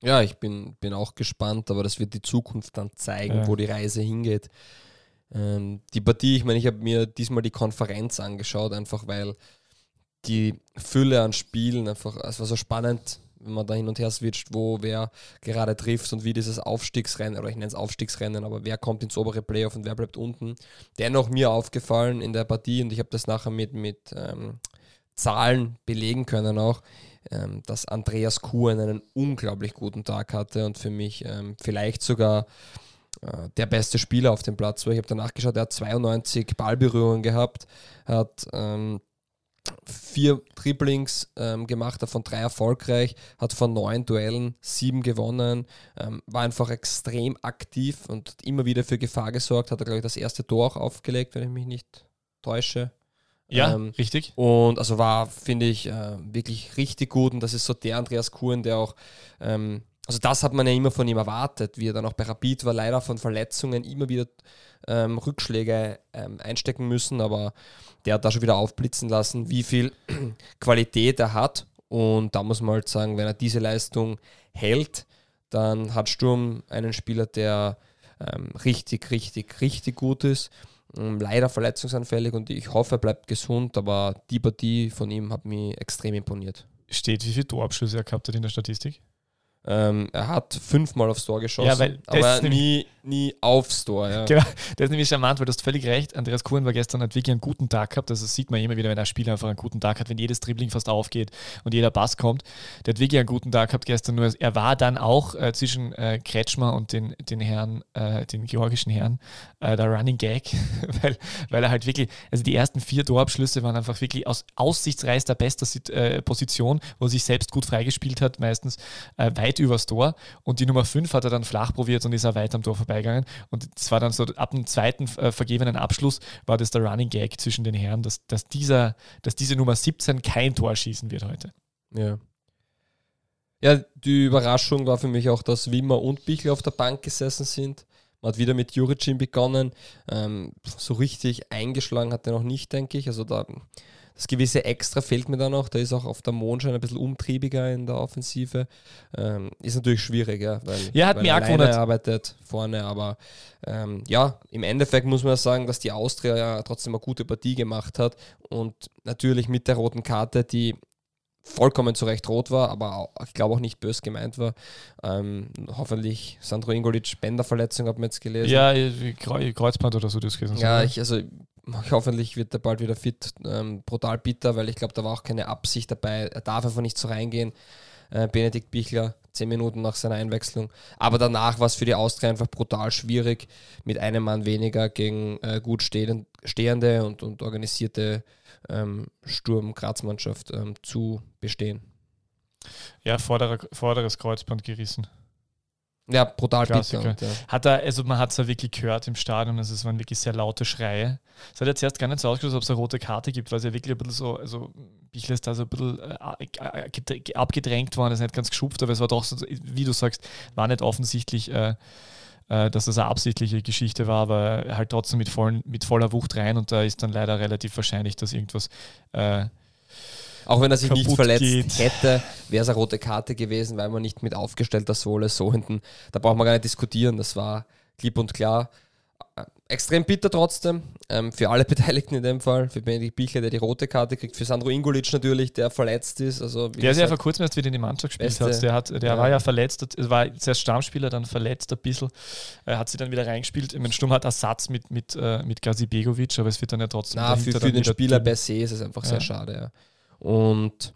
S3: Ja, ich bin, bin auch gespannt, aber das wird die Zukunft dann zeigen, ja. wo die Reise hingeht. Ähm, die Partie, ich meine, ich habe mir diesmal die Konferenz angeschaut, einfach weil die Fülle an Spielen einfach, es war so spannend, wenn man da hin und her switcht, wo wer gerade trifft und wie dieses Aufstiegsrennen, oder ich nenne es Aufstiegsrennen, aber wer kommt ins obere Playoff und wer bleibt unten. Dennoch mir aufgefallen in der Partie und ich habe das nachher mit, mit ähm, Zahlen belegen können auch, ähm, dass Andreas Kuhn einen unglaublich guten Tag hatte und für mich ähm, vielleicht sogar äh, der beste Spieler auf dem Platz war. Ich habe danach geschaut, er hat 92 Ballberührungen gehabt, hat ähm, vier Dribblings ähm, gemacht, davon drei erfolgreich, hat von neun Duellen sieben gewonnen, ähm, war einfach extrem aktiv und hat immer wieder für Gefahr gesorgt, hat er, glaube ich, das erste Tor auch aufgelegt, wenn ich mich nicht täusche.
S1: Ja, ähm, richtig.
S3: Und also war, finde ich, äh, wirklich richtig gut. Und das ist so der Andreas Kuhn, der auch, ähm, also das hat man ja immer von ihm erwartet, wie er dann auch bei Rapid war, leider von Verletzungen immer wieder ähm, Rückschläge ähm, einstecken müssen, aber der hat da schon wieder aufblitzen lassen, wie viel Qualität er hat. Und da muss man halt sagen, wenn er diese Leistung hält, dann hat Sturm einen Spieler, der ähm, richtig, richtig, richtig gut ist. Ähm, leider verletzungsanfällig und ich hoffe, er bleibt gesund, aber die Partie von ihm hat mich extrem imponiert.
S1: Steht, wie viele Torabschlüsse er gehabt hat in der Statistik?
S3: Ähm, er hat fünfmal aufs Tor geschossen,
S1: Ja,
S3: aber nie, nie aufs Tor. Ja.
S1: Genau, das ist nämlich charmant, weil du hast völlig recht. Andreas Kuhn war gestern, hat wirklich einen guten Tag gehabt. Das sieht man immer wieder, wenn ein Spieler einfach einen guten Tag hat, wenn jedes Dribbling fast aufgeht und jeder Pass kommt. Der hat wirklich einen guten Tag gehabt gestern, nur er war dann auch äh, zwischen äh, Kretschmer und den, den Herren, äh, den georgischen Herren, äh, der Running Gag, weil, weil er halt wirklich, also die ersten vier Torabschlüsse waren einfach wirklich aus aussichtsreichster bester äh, Position, wo er sich selbst gut freigespielt hat, meistens äh, weit übers Tor. Und die Nummer 5 hat er dann flach probiert und ist auch weit am Tor vorbeigegangen. Und es war dann so, ab dem zweiten äh, vergebenen Abschluss war das der Running Gag zwischen den Herren, dass, dass, dieser, dass diese Nummer 17 kein Tor schießen wird heute.
S3: Ja. Ja, die Überraschung war für mich auch, dass Wimmer und Bichler auf der Bank gesessen sind. Man hat wieder mit Juricin begonnen. Ähm, so richtig eingeschlagen hat er noch nicht, denke ich. Also da, das gewisse Extra fehlt mir da noch. Der ist auch auf der Mondschein ein bisschen umtriebiger in der Offensive. Ähm, ist natürlich schwierig, ja, weil,
S1: Ja, hat
S3: weil
S1: mich auch gewundert.
S3: arbeitet vorne. Aber ähm, ja, im Endeffekt muss man ja sagen, dass die Austria ja trotzdem eine gute Partie gemacht hat. Und natürlich mit der roten Karte, die vollkommen zu Recht rot war, aber auch, ich glaube auch nicht bös gemeint war. Ähm, hoffentlich Sandro Ingolic, Bänderverletzung, hat man jetzt gelesen.
S1: Ja, Kreuzband oder so das gewesen.
S3: Ja,
S1: sein,
S3: ich, also hoffentlich wird er bald wieder fit. Ähm, brutal bitter, weil ich glaube, da war auch keine Absicht dabei. Er darf einfach nicht so reingehen. Äh, Benedikt Bichler, zehn Minuten nach seiner Einwechslung. Aber danach war es für die Austria einfach brutal schwierig, mit einem Mann weniger gegen äh, gut stehend, stehende und, und organisierte ähm, Sturm-Graz-Mannschaft ähm, zu bestehen.
S1: ja vorderer, vorderes Kreuzband gerissen.
S3: Ja, brutal
S1: Klassiker.
S3: bitter. Und, ja.
S1: Hat er, also man hat es ja wirklich gehört im Stadion, also es waren wirklich sehr laute Schreie. Es hat jetzt erst gar nicht so ausgeschaut, ob es eine rote Karte gibt, weil es ja wirklich ein bisschen so, also Bichler ist da so ein bisschen äh, äh, gedr- abgedrängt worden, ist nicht ganz geschupft, aber es war doch so, wie du sagst, war nicht offensichtlich, äh, äh, dass das eine absichtliche Geschichte war, aber halt trotzdem mit, vollen, mit voller Wucht rein und da ist dann leider relativ wahrscheinlich, dass irgendwas äh,
S3: Auch wenn er sich nicht verletzt
S1: geht.
S3: hätte, wäre es eine rote Karte gewesen, weil man nicht mit aufgestellter Sohle so hinten, da braucht man gar nicht diskutieren, das war klipp und klar. Extrem bitter trotzdem, ähm, für alle Beteiligten in dem Fall, für Benedikt Bichler, der die rote Karte kriegt, für Sandro Ingolic natürlich, der verletzt ist. Also, wie
S1: Der ist ja vor kurzem erst wieder in die Mannschaft gespielt hat. Der, hat, der
S3: ja.
S1: war ja verletzt, er war zuerst Stammspieler, dann verletzt ein bisschen. Er hat sie dann wieder reingespielt. Ich meine, Sturm hat Ersatz mit, mit, äh, mit Gazi Begovic, aber es wird dann ja trotzdem.
S3: na, für, für den Spieler per se ist es einfach
S1: Ja.
S3: sehr schade. Ja. Und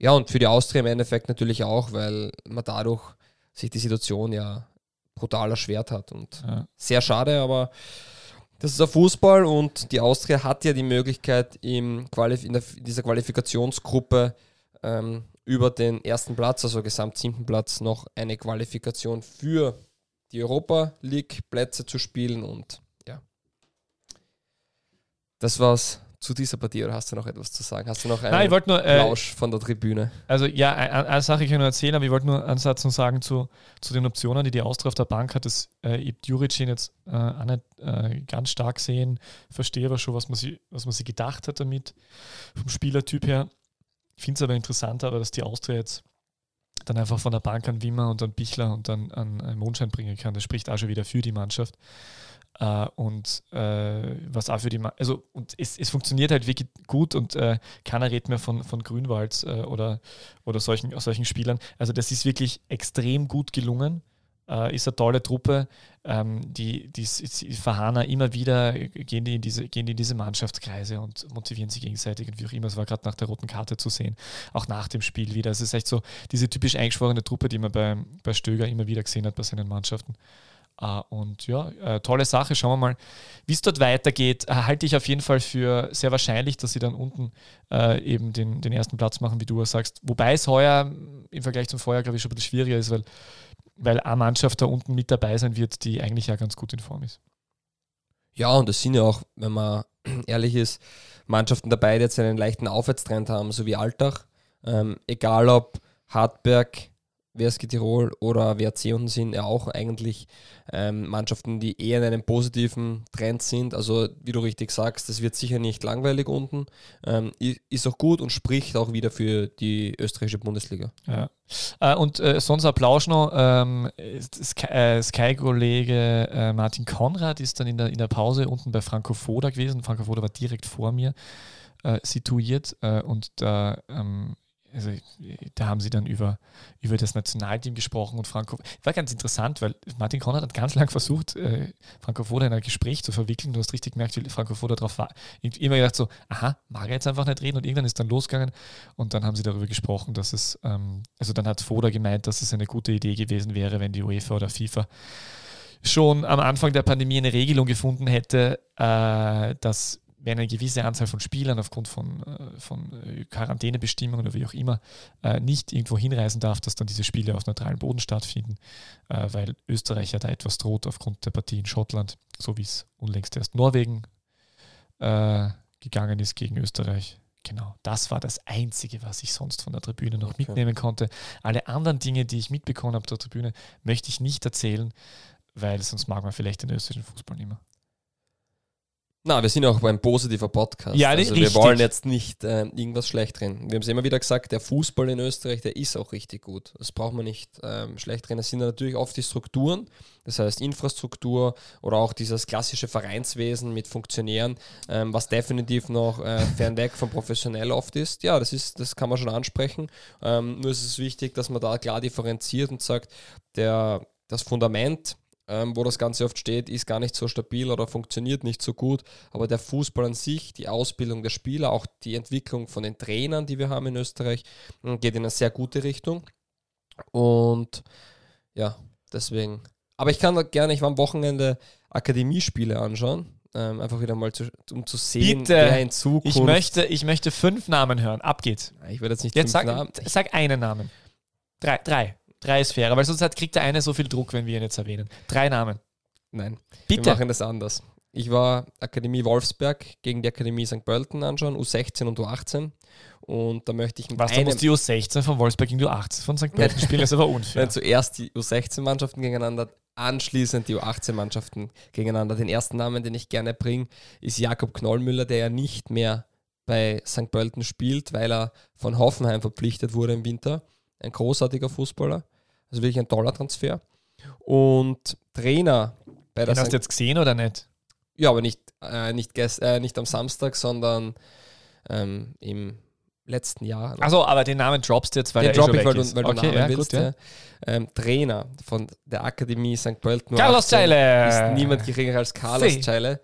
S3: ja, und für die Austria im Endeffekt natürlich auch, weil man dadurch sich die Situation ja brutal erschwert hat. Und
S1: Ja.
S3: sehr schade, aber das ist der Fußball und die Austria hat ja die Möglichkeit, im Qualif in, der, in dieser Qualifikationsgruppe ähm, über den ersten Platz, also gesamt siebten Platz, noch eine Qualifikation für die Europa League Plätze zu spielen und ja. Das war's zu dieser Partie oder hast du noch etwas zu sagen? Hast du noch einen
S1: Nein, ich nur, äh,
S3: Plausch von der Tribüne?
S1: also ja, eine, eine Sache kann ich nur erzählen, aber ich wollte nur ansatzen und sagen zu, zu den Optionen, die die Austria auf der Bank hat, dass äh, ich Juricin jetzt äh, auch nicht äh, ganz stark sehen, verstehe aber schon, was man, sich, was man sich gedacht hat damit, vom Spielertyp her. Ich finde es aber interessanter, aber dass die Austria jetzt dann einfach von der Bank an Wimmer und dann Bichler und dann an Mondschein bringen kann. Das spricht auch schon wieder für die Mannschaft. Äh, und äh, was auch für die Ma also und es, es funktioniert halt wirklich gut und äh, keiner redet mehr von, von Grünwald oder, oder solchen, solchen Spielern. Also das ist wirklich extrem gut gelungen. Ist eine tolle Truppe. Ähm, die, die, die Verhana immer wieder gehen die, in diese, gehen die in diese Mannschaftskreise und motivieren sich gegenseitig und wie auch immer. Es war gerade nach der roten Karte zu sehen, auch nach dem Spiel wieder. Es ist echt so diese typisch eingeschworene Truppe, die man bei, bei Stöger immer wieder gesehen hat bei seinen Mannschaften. Uh, und ja, äh, tolle Sache. Schauen wir mal, wie es dort weitergeht. Äh, halte ich auf jeden Fall für sehr wahrscheinlich, dass sie dann unten äh, eben den, den ersten Platz machen, wie du sagst. Wobei es heuer im Vergleich zum Vorjahr, glaube ich, schon ein bisschen schwieriger ist, weil, weil eine Mannschaft da unten mit dabei sein wird, die eigentlich ja ganz gut in Form ist.
S3: Ja, und es sind ja auch, wenn man ehrlich ist, Mannschaften dabei, die jetzt einen leichten Aufwärtstrend haben, so wie Altach. Ähm, egal ob Hartberg, WSG Tirol oder WRC unten sind, ja auch eigentlich ähm, Mannschaften, die eher in einem positiven Trend sind. Also, wie du richtig sagst, das wird sicher nicht langweilig unten. Ähm, ist auch gut und spricht auch wieder für die österreichische Bundesliga.
S1: Ja. Äh, und äh, sonst Applaus noch. Ähm, äh, Sky-Kollege äh, Martin Konrad ist dann in der, in der Pause unten bei Franco Foda gewesen. Franco Foda war direkt vor mir äh, situiert und da ähm, also da haben sie dann über, über das Nationalteam gesprochen und Franco. War ganz interessant, weil Martin Konrad hat ganz lang versucht, äh, Franco Foda in ein Gespräch zu verwickeln. Du hast richtig gemerkt, wie Franco Foda darauf war. Immer gedacht so, aha, mag er jetzt einfach nicht reden und irgendwann ist dann losgegangen und dann haben sie darüber gesprochen, dass es, ähm, also dann hat Foda gemeint, dass es eine gute Idee gewesen wäre, wenn die UEFA oder FIFA schon am Anfang der Pandemie eine Regelung gefunden hätte, äh, dass wenn eine gewisse Anzahl von Spielern aufgrund von, äh, von äh, Quarantänebestimmungen oder wie auch immer äh, nicht irgendwo hinreisen darf, dass dann diese Spiele auf neutralem Boden stattfinden, weil Österreich ja da etwas droht aufgrund der Partie in Schottland, so wie es unlängst erst Norwegen gegangen ist gegen Österreich. Genau, das war das Einzige, was ich sonst von der Tribüne noch okay. mitnehmen konnte. Alle anderen Dinge, die ich mitbekommen habe auf der Tribüne, möchte ich nicht erzählen, weil sonst mag man vielleicht den österreichischen Fußball nicht mehr.
S3: Na, wir sind auch beim positiver Podcast.
S1: Ja,
S3: also
S1: richtig.
S3: wir wollen jetzt nicht äh, irgendwas schlecht reden. Wir haben es immer wieder gesagt, der Fußball in Österreich, der ist auch richtig gut. Das braucht man nicht ähm, schlecht reden. Das sind natürlich oft die Strukturen, das heißt Infrastruktur oder auch dieses klassische Vereinswesen mit Funktionären, ähm, was definitiv noch äh, fernweg von professionell oft ist. Ja, das ist, das kann man schon ansprechen. Ähm, nur ist es wichtig, dass man da klar differenziert und sagt, der, das Fundament ähm, wo das Ganze oft steht, ist gar nicht so stabil oder funktioniert nicht so gut. Aber der Fußball an sich, die Ausbildung der Spieler, auch die Entwicklung von den Trainern, die wir haben in Österreich, ähm, geht in eine sehr gute Richtung. Und ja, deswegen. Aber ich kann gerne, ich war am Wochenende Akademiespiele anschauen. Ähm, einfach wieder mal zu, um zu sehen,
S1: Bitte. wer in Zukunft. Ich möchte, ich möchte fünf Namen hören. Ab geht's.
S3: Ich werde jetzt nicht
S1: jetzt
S3: fünf
S1: sag,
S3: Namen.
S1: Sag einen Namen. Drei. Drei. Drei ist fair, weil sonst hat, kriegt der eine so viel Druck, wenn wir ihn jetzt erwähnen. Drei Namen.
S3: Nein, Bitte. wir machen das anders. Ich war Akademie Wolfsberg gegen die Akademie St. Pölten anschauen, U16 und U18. Und da möchte ich
S1: mit Was, einem... du musst die U16 von Wolfsberg gegen die U18 von St. Pölten spielen, das ist aber unfair.
S3: Wenn zuerst die U16-Mannschaften gegeneinander, anschließend die U18-Mannschaften gegeneinander. Den ersten Namen, den ich gerne bringe, ist Jakob Knollmüller, der ja nicht mehr bei St. Pölten spielt, weil er von Hoffenheim verpflichtet wurde im Winter. Ein großartiger Fußballer. Also wirklich ein toller Transfer. Und Trainer
S1: bei der. Den hast du jetzt gesehen oder nicht?
S3: Ja, aber nicht, äh, nicht, äh, nicht am Samstag, sondern ähm, im letzten Jahr.
S1: Also, aber den Namen droppst du jetzt, weil
S3: den
S1: der
S3: drop
S1: ich,
S3: weil, du, weil
S1: okay,
S3: du
S1: ja, willst. Gut, ja.
S3: ähm, Trainer von der Akademie St. Pölten.
S1: Carlos Zeile!
S3: Ist niemand geringer als Carlos Zeile.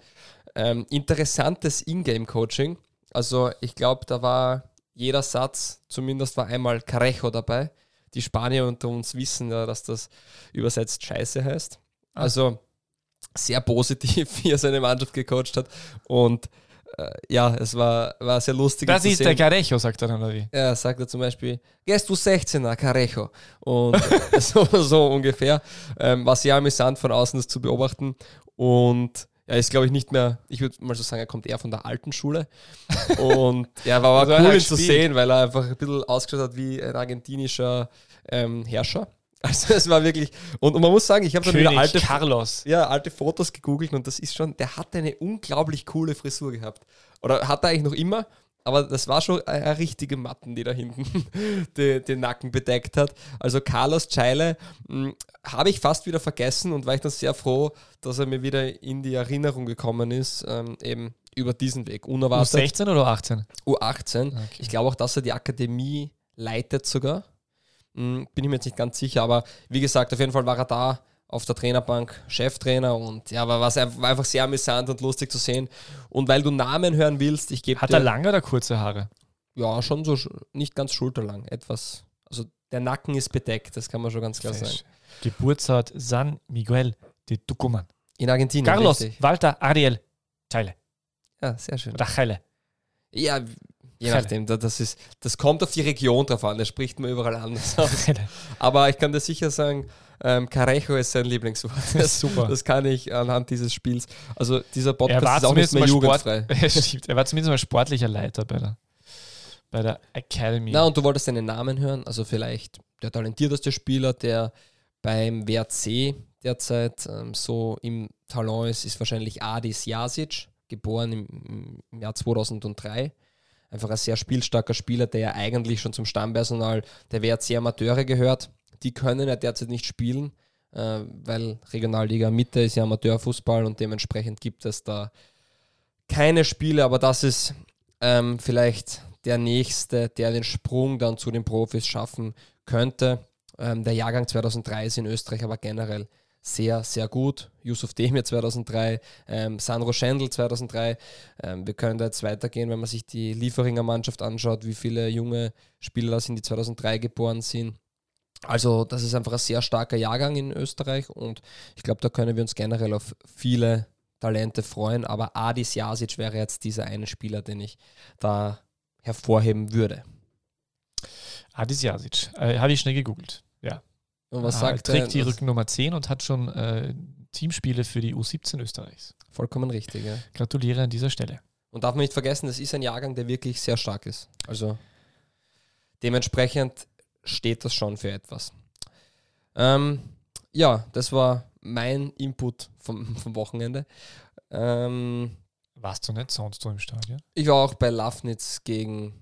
S3: Ähm, interessantes Ingame-Coaching. Also, ich glaube, da war jeder Satz, zumindest war einmal Carejo dabei. Die Spanier unter uns wissen ja, dass das übersetzt Scheiße heißt. Ah. Also sehr positiv, wie er seine Mannschaft gecoacht hat. Und äh, ja, es war, war sehr lustig.
S1: Das ist sehen. der Carejo, sagt er dann, oder wie?
S3: Ja, sagt er zum Beispiel, gehst du 16er, Carejo. Und so, so, ungefähr. Ähm, war sehr amüsant von außen das zu beobachten. Und er ist, glaube ich, nicht mehr, ich würde mal so sagen, er kommt eher von der alten Schule. Und ja, war aber also cool ihn zu sehen, weil er einfach ein bisschen ausgeschaut hat wie ein argentinischer ähm, Herrscher. Also es war wirklich, und, und man muss sagen, ich habe dann wieder alte,
S1: Carlos.
S3: Ja, alte Fotos gegoogelt und das ist schon, der hat eine unglaublich coole Frisur gehabt. Oder hat er eigentlich noch immer, aber das war schon eine richtige Matten, die da hinten den, den Nacken bedeckt hat. Also Carlos Scheile hm, habe ich fast wieder vergessen und war ich dann sehr froh, dass er mir wieder in die Erinnerung gekommen ist, ähm, eben über diesen Weg.
S1: Unerwartet. U16 oder U18?
S3: U18. Okay. Ich glaube auch, dass er die Akademie leitet sogar. Hm, bin ich mir jetzt nicht ganz sicher, aber wie gesagt, auf jeden Fall war er da auf der Trainerbank Cheftrainer und ja, war, war einfach sehr amüsant und lustig zu sehen. Und weil du Namen hören willst, ich gebe
S1: Hat er lange oder kurze Haare?
S3: Ja, schon so, nicht ganz schulterlang, etwas. Also der Nacken ist bedeckt, das kann man schon ganz klar Fesch. sagen.
S1: Geburtsort San Miguel de Tucumán.
S3: In Argentinien.
S1: Carlos richtig. Walter Ariel Teile.
S3: Ja, sehr schön.
S1: Oder Heile.
S3: Ja, je nachdem. Das, ist, das kommt auf die Region drauf an, das spricht man überall anders aus. Aber ich kann dir sicher sagen, ähm, Carejo ist sein Lieblingswort. Das,
S1: Super.
S3: Das kann ich anhand dieses Spiels. Also dieser Podcast ist auch nicht mehr jugendfrei.
S1: Sport, er war zumindest mal sportlicher Leiter bei der, bei der Academy.
S3: Na, und du wolltest seinen Namen hören. Also vielleicht der talentierteste Spieler, der beim WRC derzeit ähm, so im Talent ist, ist wahrscheinlich Adis Jasic, geboren im, im Jahr 2003 einfach ein sehr spielstarker Spieler, der ja eigentlich schon zum Stammpersonal der WRC Amateure gehört. Die können ja derzeit nicht spielen, äh, weil Regionalliga Mitte ist ja Amateurfußball und dementsprechend gibt es da keine Spiele, aber das ist ähm, vielleicht der Nächste, der den Sprung dann zu den Profis schaffen könnte. Ähm, der Jahrgang 2003 ist in Österreich aber generell sehr, sehr gut. Yusuf Demir 2003, ähm, Sandro Schendl 2003. Ähm, wir können da jetzt weitergehen, wenn man sich die Lieferinger Mannschaft anschaut, wie viele junge Spieler sind, die 2003 geboren sind. Also das ist einfach ein sehr starker Jahrgang in Österreich und ich glaube, da können wir uns generell auf viele Talente freuen. Aber Adis Jasic wäre jetzt dieser eine Spieler, den ich da hervorheben würde.
S1: Adis Jasic, äh, habe ich schnell gegoogelt. Ja,
S3: und was
S1: Ah,
S3: sagt
S1: trägt
S3: er?
S1: die
S3: Was-
S1: Rückennummer 10 und hat schon äh, Teamspiele für die U17 Österreichs.
S3: Vollkommen richtig, ja.
S1: Gratuliere an dieser Stelle.
S3: Und darf man nicht vergessen, das ist ein Jahrgang, der wirklich sehr stark ist. Also dementsprechend steht das schon für etwas. Ähm, ja, das war mein Input vom, vom Wochenende. Ähm,
S1: Warst du nicht sonst so im Stadion?
S3: ich war auch bei Lafnitz gegen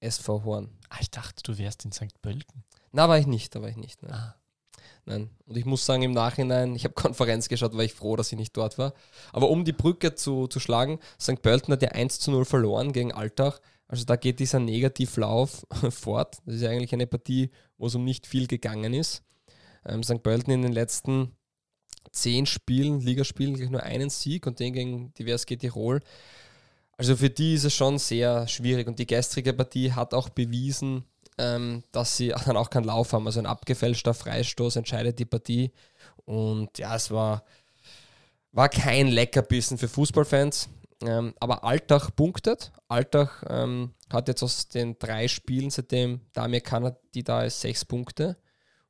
S3: SV Horn.
S1: Ah, ich dachte, du wärst in St. Pölten.
S3: Na, war ich nicht, da war ich nicht. Nein.
S1: Ah.
S3: Nein. Und ich muss sagen, im Nachhinein, ich habe Konferenz geschaut, war ich froh, dass ich nicht dort war. Aber um die Brücke zu, zu schlagen, St. Pölten hat ja 1 zu 0 verloren gegen Altach. Also da geht dieser Negativlauf fort. Das ist ja eigentlich eine Partie, wo es um nicht viel gegangen ist. Ähm, St. Pölten in den letzten zehn Spielen, Ligaspielen, gleich nur einen Sieg und den gegen die WSG Tirol. Also für die ist es schon sehr schwierig. Und die gestrige Partie hat auch bewiesen, ähm, dass sie dann auch keinen Lauf haben. Also ein abgefälschter Freistoß entscheidet die Partie. Und ja, es war, war kein Leckerbissen für Fußballfans. Ähm, aber Altach punktet. Altach ähm, hat jetzt aus den drei Spielen, seitdem Damir Kanadi da ist, sechs Punkte.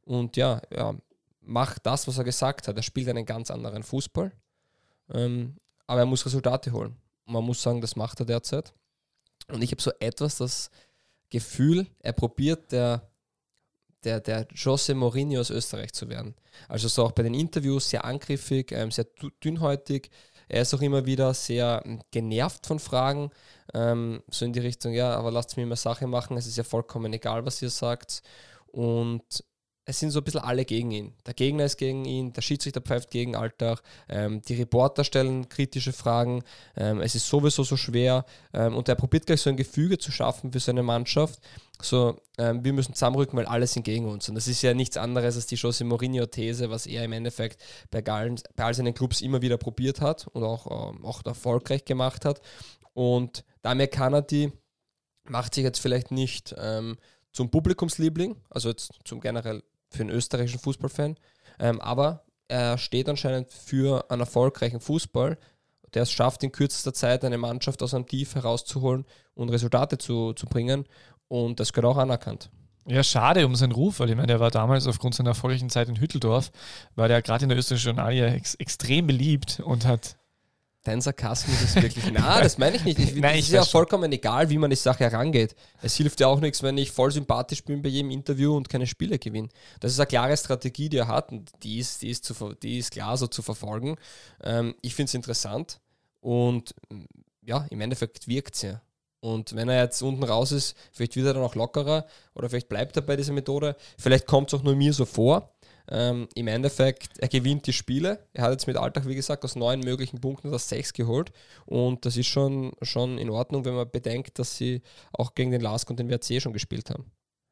S3: Und ja, ja, macht das, was er gesagt hat. Er spielt einen ganz anderen Fußball. Ähm, aber er muss Resultate holen. Und man muss sagen, das macht er derzeit. Und ich habe so etwas das Gefühl, er probiert der, der, der Jose Mourinho aus Österreich zu werden. Also so auch bei den Interviews sehr angriffig, ähm, sehr dü- dünnhäutig. Er ist auch immer wieder sehr ähm, genervt von Fragen. Ähm, so in die Richtung, ja, aber lasst mir immer Sache machen, es ist ja vollkommen egal, was ihr sagt. Und es sind so ein bisschen alle gegen ihn. Der Gegner ist gegen ihn, der Schiedsrichter pfeift gegen Alltag, ähm, die Reporter stellen kritische Fragen, ähm, es ist sowieso so schwer ähm, und er probiert gleich so ein Gefüge zu schaffen für seine Mannschaft. So, ähm, wir müssen zusammenrücken, weil alle sind gegen uns. Und das ist ja nichts anderes als die Jose Mourinho-These, was er im Endeffekt bei, allen, bei all seinen Clubs immer wieder probiert hat und auch, ähm, auch erfolgreich gemacht hat. Und Damir Kanadi macht sich jetzt vielleicht nicht ähm, zum Publikumsliebling, also jetzt zum generell für einen österreichischen Fußballfan, ähm, aber er steht anscheinend für einen erfolgreichen Fußball, der es schafft, in kürzester Zeit eine Mannschaft aus einem Tief herauszuholen und Resultate zu, zu bringen. Und das gehört auch anerkannt.
S1: Ja, schade um seinen Ruf, weil ich meine, der war damals aufgrund seiner erfolgreichen Zeit in Hütteldorf, war der gerade in der österreichischen Journalie ex extrem beliebt und hat
S3: Dein Sarkasmus ist wirklich. Na, das meine ich nicht. Ich,
S1: Nein, ich
S3: ist ja vollkommen egal, wie man die Sache herangeht. Es hilft ja auch nichts, wenn ich voll sympathisch bin bei jedem Interview und keine Spiele gewinne. Das ist eine klare Strategie, die er hat und die ist, die ist, zu, die ist klar so zu verfolgen. Ähm, ich finde es interessant und mm, ja, im Endeffekt wirkt es ja. Und wenn er jetzt unten raus ist, vielleicht wird er dann auch lockerer oder vielleicht bleibt er bei dieser Methode. Vielleicht kommt es auch nur mir so vor. Ähm, Im Endeffekt, er gewinnt die Spiele. Er hat jetzt mit Alltag, wie gesagt, aus neun möglichen Punkten das sechs geholt. Und das ist schon, schon in Ordnung, wenn man bedenkt, dass sie auch gegen den Lask und den WRC schon gespielt haben.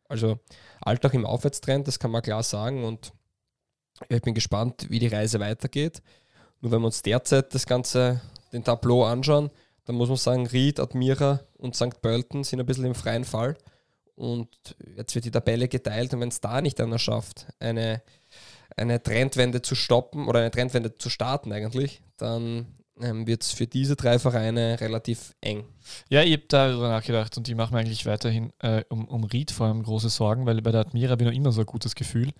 S3: Also Alltag im Aufwärtstrend, das kann man klar sagen. Und ich bin gespannt, wie die Reise weitergeht. Nur wenn wir uns derzeit das Ganze, den Tableau anschauen, dann muss man sagen, Ried, Admira und St. Pölten sind ein bisschen im freien Fall. Und jetzt wird die Tabelle geteilt und wenn es da nicht einer schafft, eine, eine Trendwende zu stoppen oder eine Trendwende zu starten eigentlich, dann ähm, wird es für diese drei Vereine relativ eng.
S1: Ja, ich habe darüber nachgedacht und die machen mir eigentlich weiterhin äh, um, um Ried vor allem große Sorgen, weil bei der Admira habe ich noch immer so ein gutes Gefühl.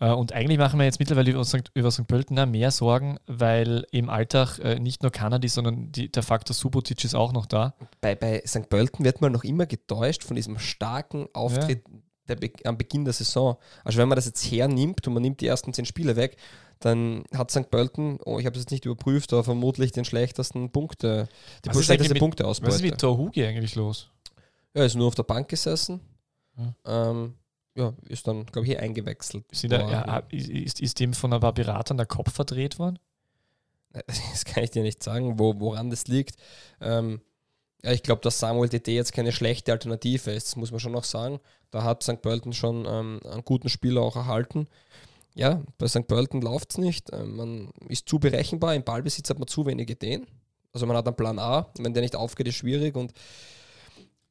S1: Äh, und eigentlich machen wir jetzt mittlerweile über St. Über St. Pölten auch mehr Sorgen, weil im Alltag äh, nicht nur Kanadi, sondern die, der Faktor Subotic ist auch noch da.
S3: Bei, bei St. Pölten wird man noch immer getäuscht von diesem starken Auftritt der Be am Beginn der Saison. Also wenn man das jetzt hernimmt und man nimmt die ersten zehn Spiele weg, dann hat St. Pölten, oh, ich habe es jetzt nicht überprüft, aber vermutlich den schlechtesten Punkte, die
S1: Was ist
S3: schlechteste
S1: mit-
S3: Punkteausbeute.
S1: Was ist mit Torhugi eigentlich los?
S3: Ja, ist nur auf der Bank gesessen.
S1: Ja.
S3: Ähm, ja, ist dann, glaube ich, hier eingewechselt.
S1: Da, ja, ist, ist dem von ein paar Beratern der Kopf verdreht worden?
S3: Das kann ich dir nicht sagen, wo, woran das liegt. Ähm, Ja, ich glaube, dass Samuel DD jetzt keine schlechte Alternative ist, das muss man schon noch sagen. Da hat St. Pölten schon ähm, einen guten Spieler auch erhalten. Ja, bei St. Pölten läuft es nicht. Ähm, man ist zu berechenbar. Im Ballbesitz hat man zu wenig Ideen. Also man hat einen Plan A. Wenn der nicht aufgeht, ist schwierig. Und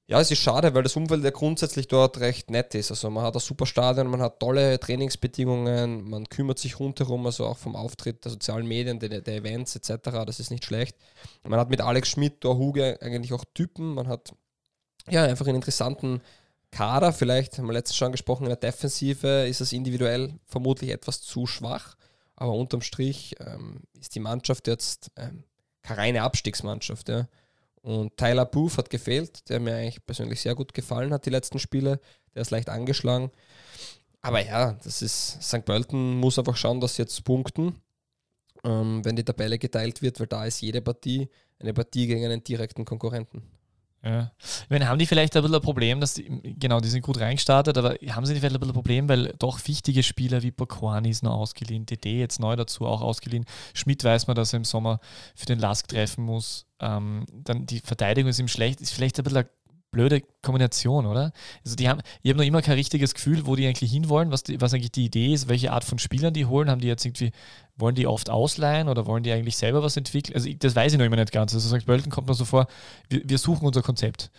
S3: ja, es ist schade, weil das Umfeld ja grundsätzlich dort recht nett ist. Also man hat ein super Stadion, man hat tolle Trainingsbedingungen, man kümmert sich rundherum, also auch vom Auftritt der sozialen Medien, der, der Events etc. Das ist nicht schlecht. Man hat mit Alex Schmidt, Dor Huge eigentlich auch Typen. Man hat ja einfach einen interessanten Kader. Vielleicht haben wir letztens schon gesprochen, in der Defensive ist es individuell vermutlich etwas zu schwach. Aber unterm Strich ähm, ist die Mannschaft jetzt ähm, keine reine Abstiegsmannschaft. Ja. Und Tyler Booth hat gefehlt, der mir eigentlich persönlich sehr gut gefallen hat, die letzten Spiele. Der ist leicht angeschlagen. Aber ja, das ist, St. Pölten muss einfach schauen, dass sie jetzt punkten, ähm, wenn die Tabelle geteilt wird, weil da ist jede Partie eine Partie gegen einen direkten Konkurrenten.
S1: Ja. Ich meine, haben die vielleicht ein bisschen ein Problem, dass die, genau, die sind gut reingestartet, aber haben sie vielleicht ein bisschen ein Problem, weil doch wichtige Spieler wie Bokwani ist noch ausgeliehen, DD jetzt neu dazu auch ausgeliehen. Schmidt weiß man, dass er im Sommer für den Lask treffen muss. Ähm, dann die Verteidigung ist ihm schlecht, ist vielleicht ein bisschen eine blöde Kombination, oder? Also die haben, ich habe noch immer kein richtiges Gefühl, wo die eigentlich hinwollen, was, die, was eigentlich die Idee ist, welche Art von Spielern die holen. Haben die jetzt irgendwie, wollen die oft ausleihen oder wollen die eigentlich selber was entwickeln? Also ich, das weiß ich noch immer nicht ganz. Also St. Pölten kommt mir so vor, wir, wir suchen unser Konzept.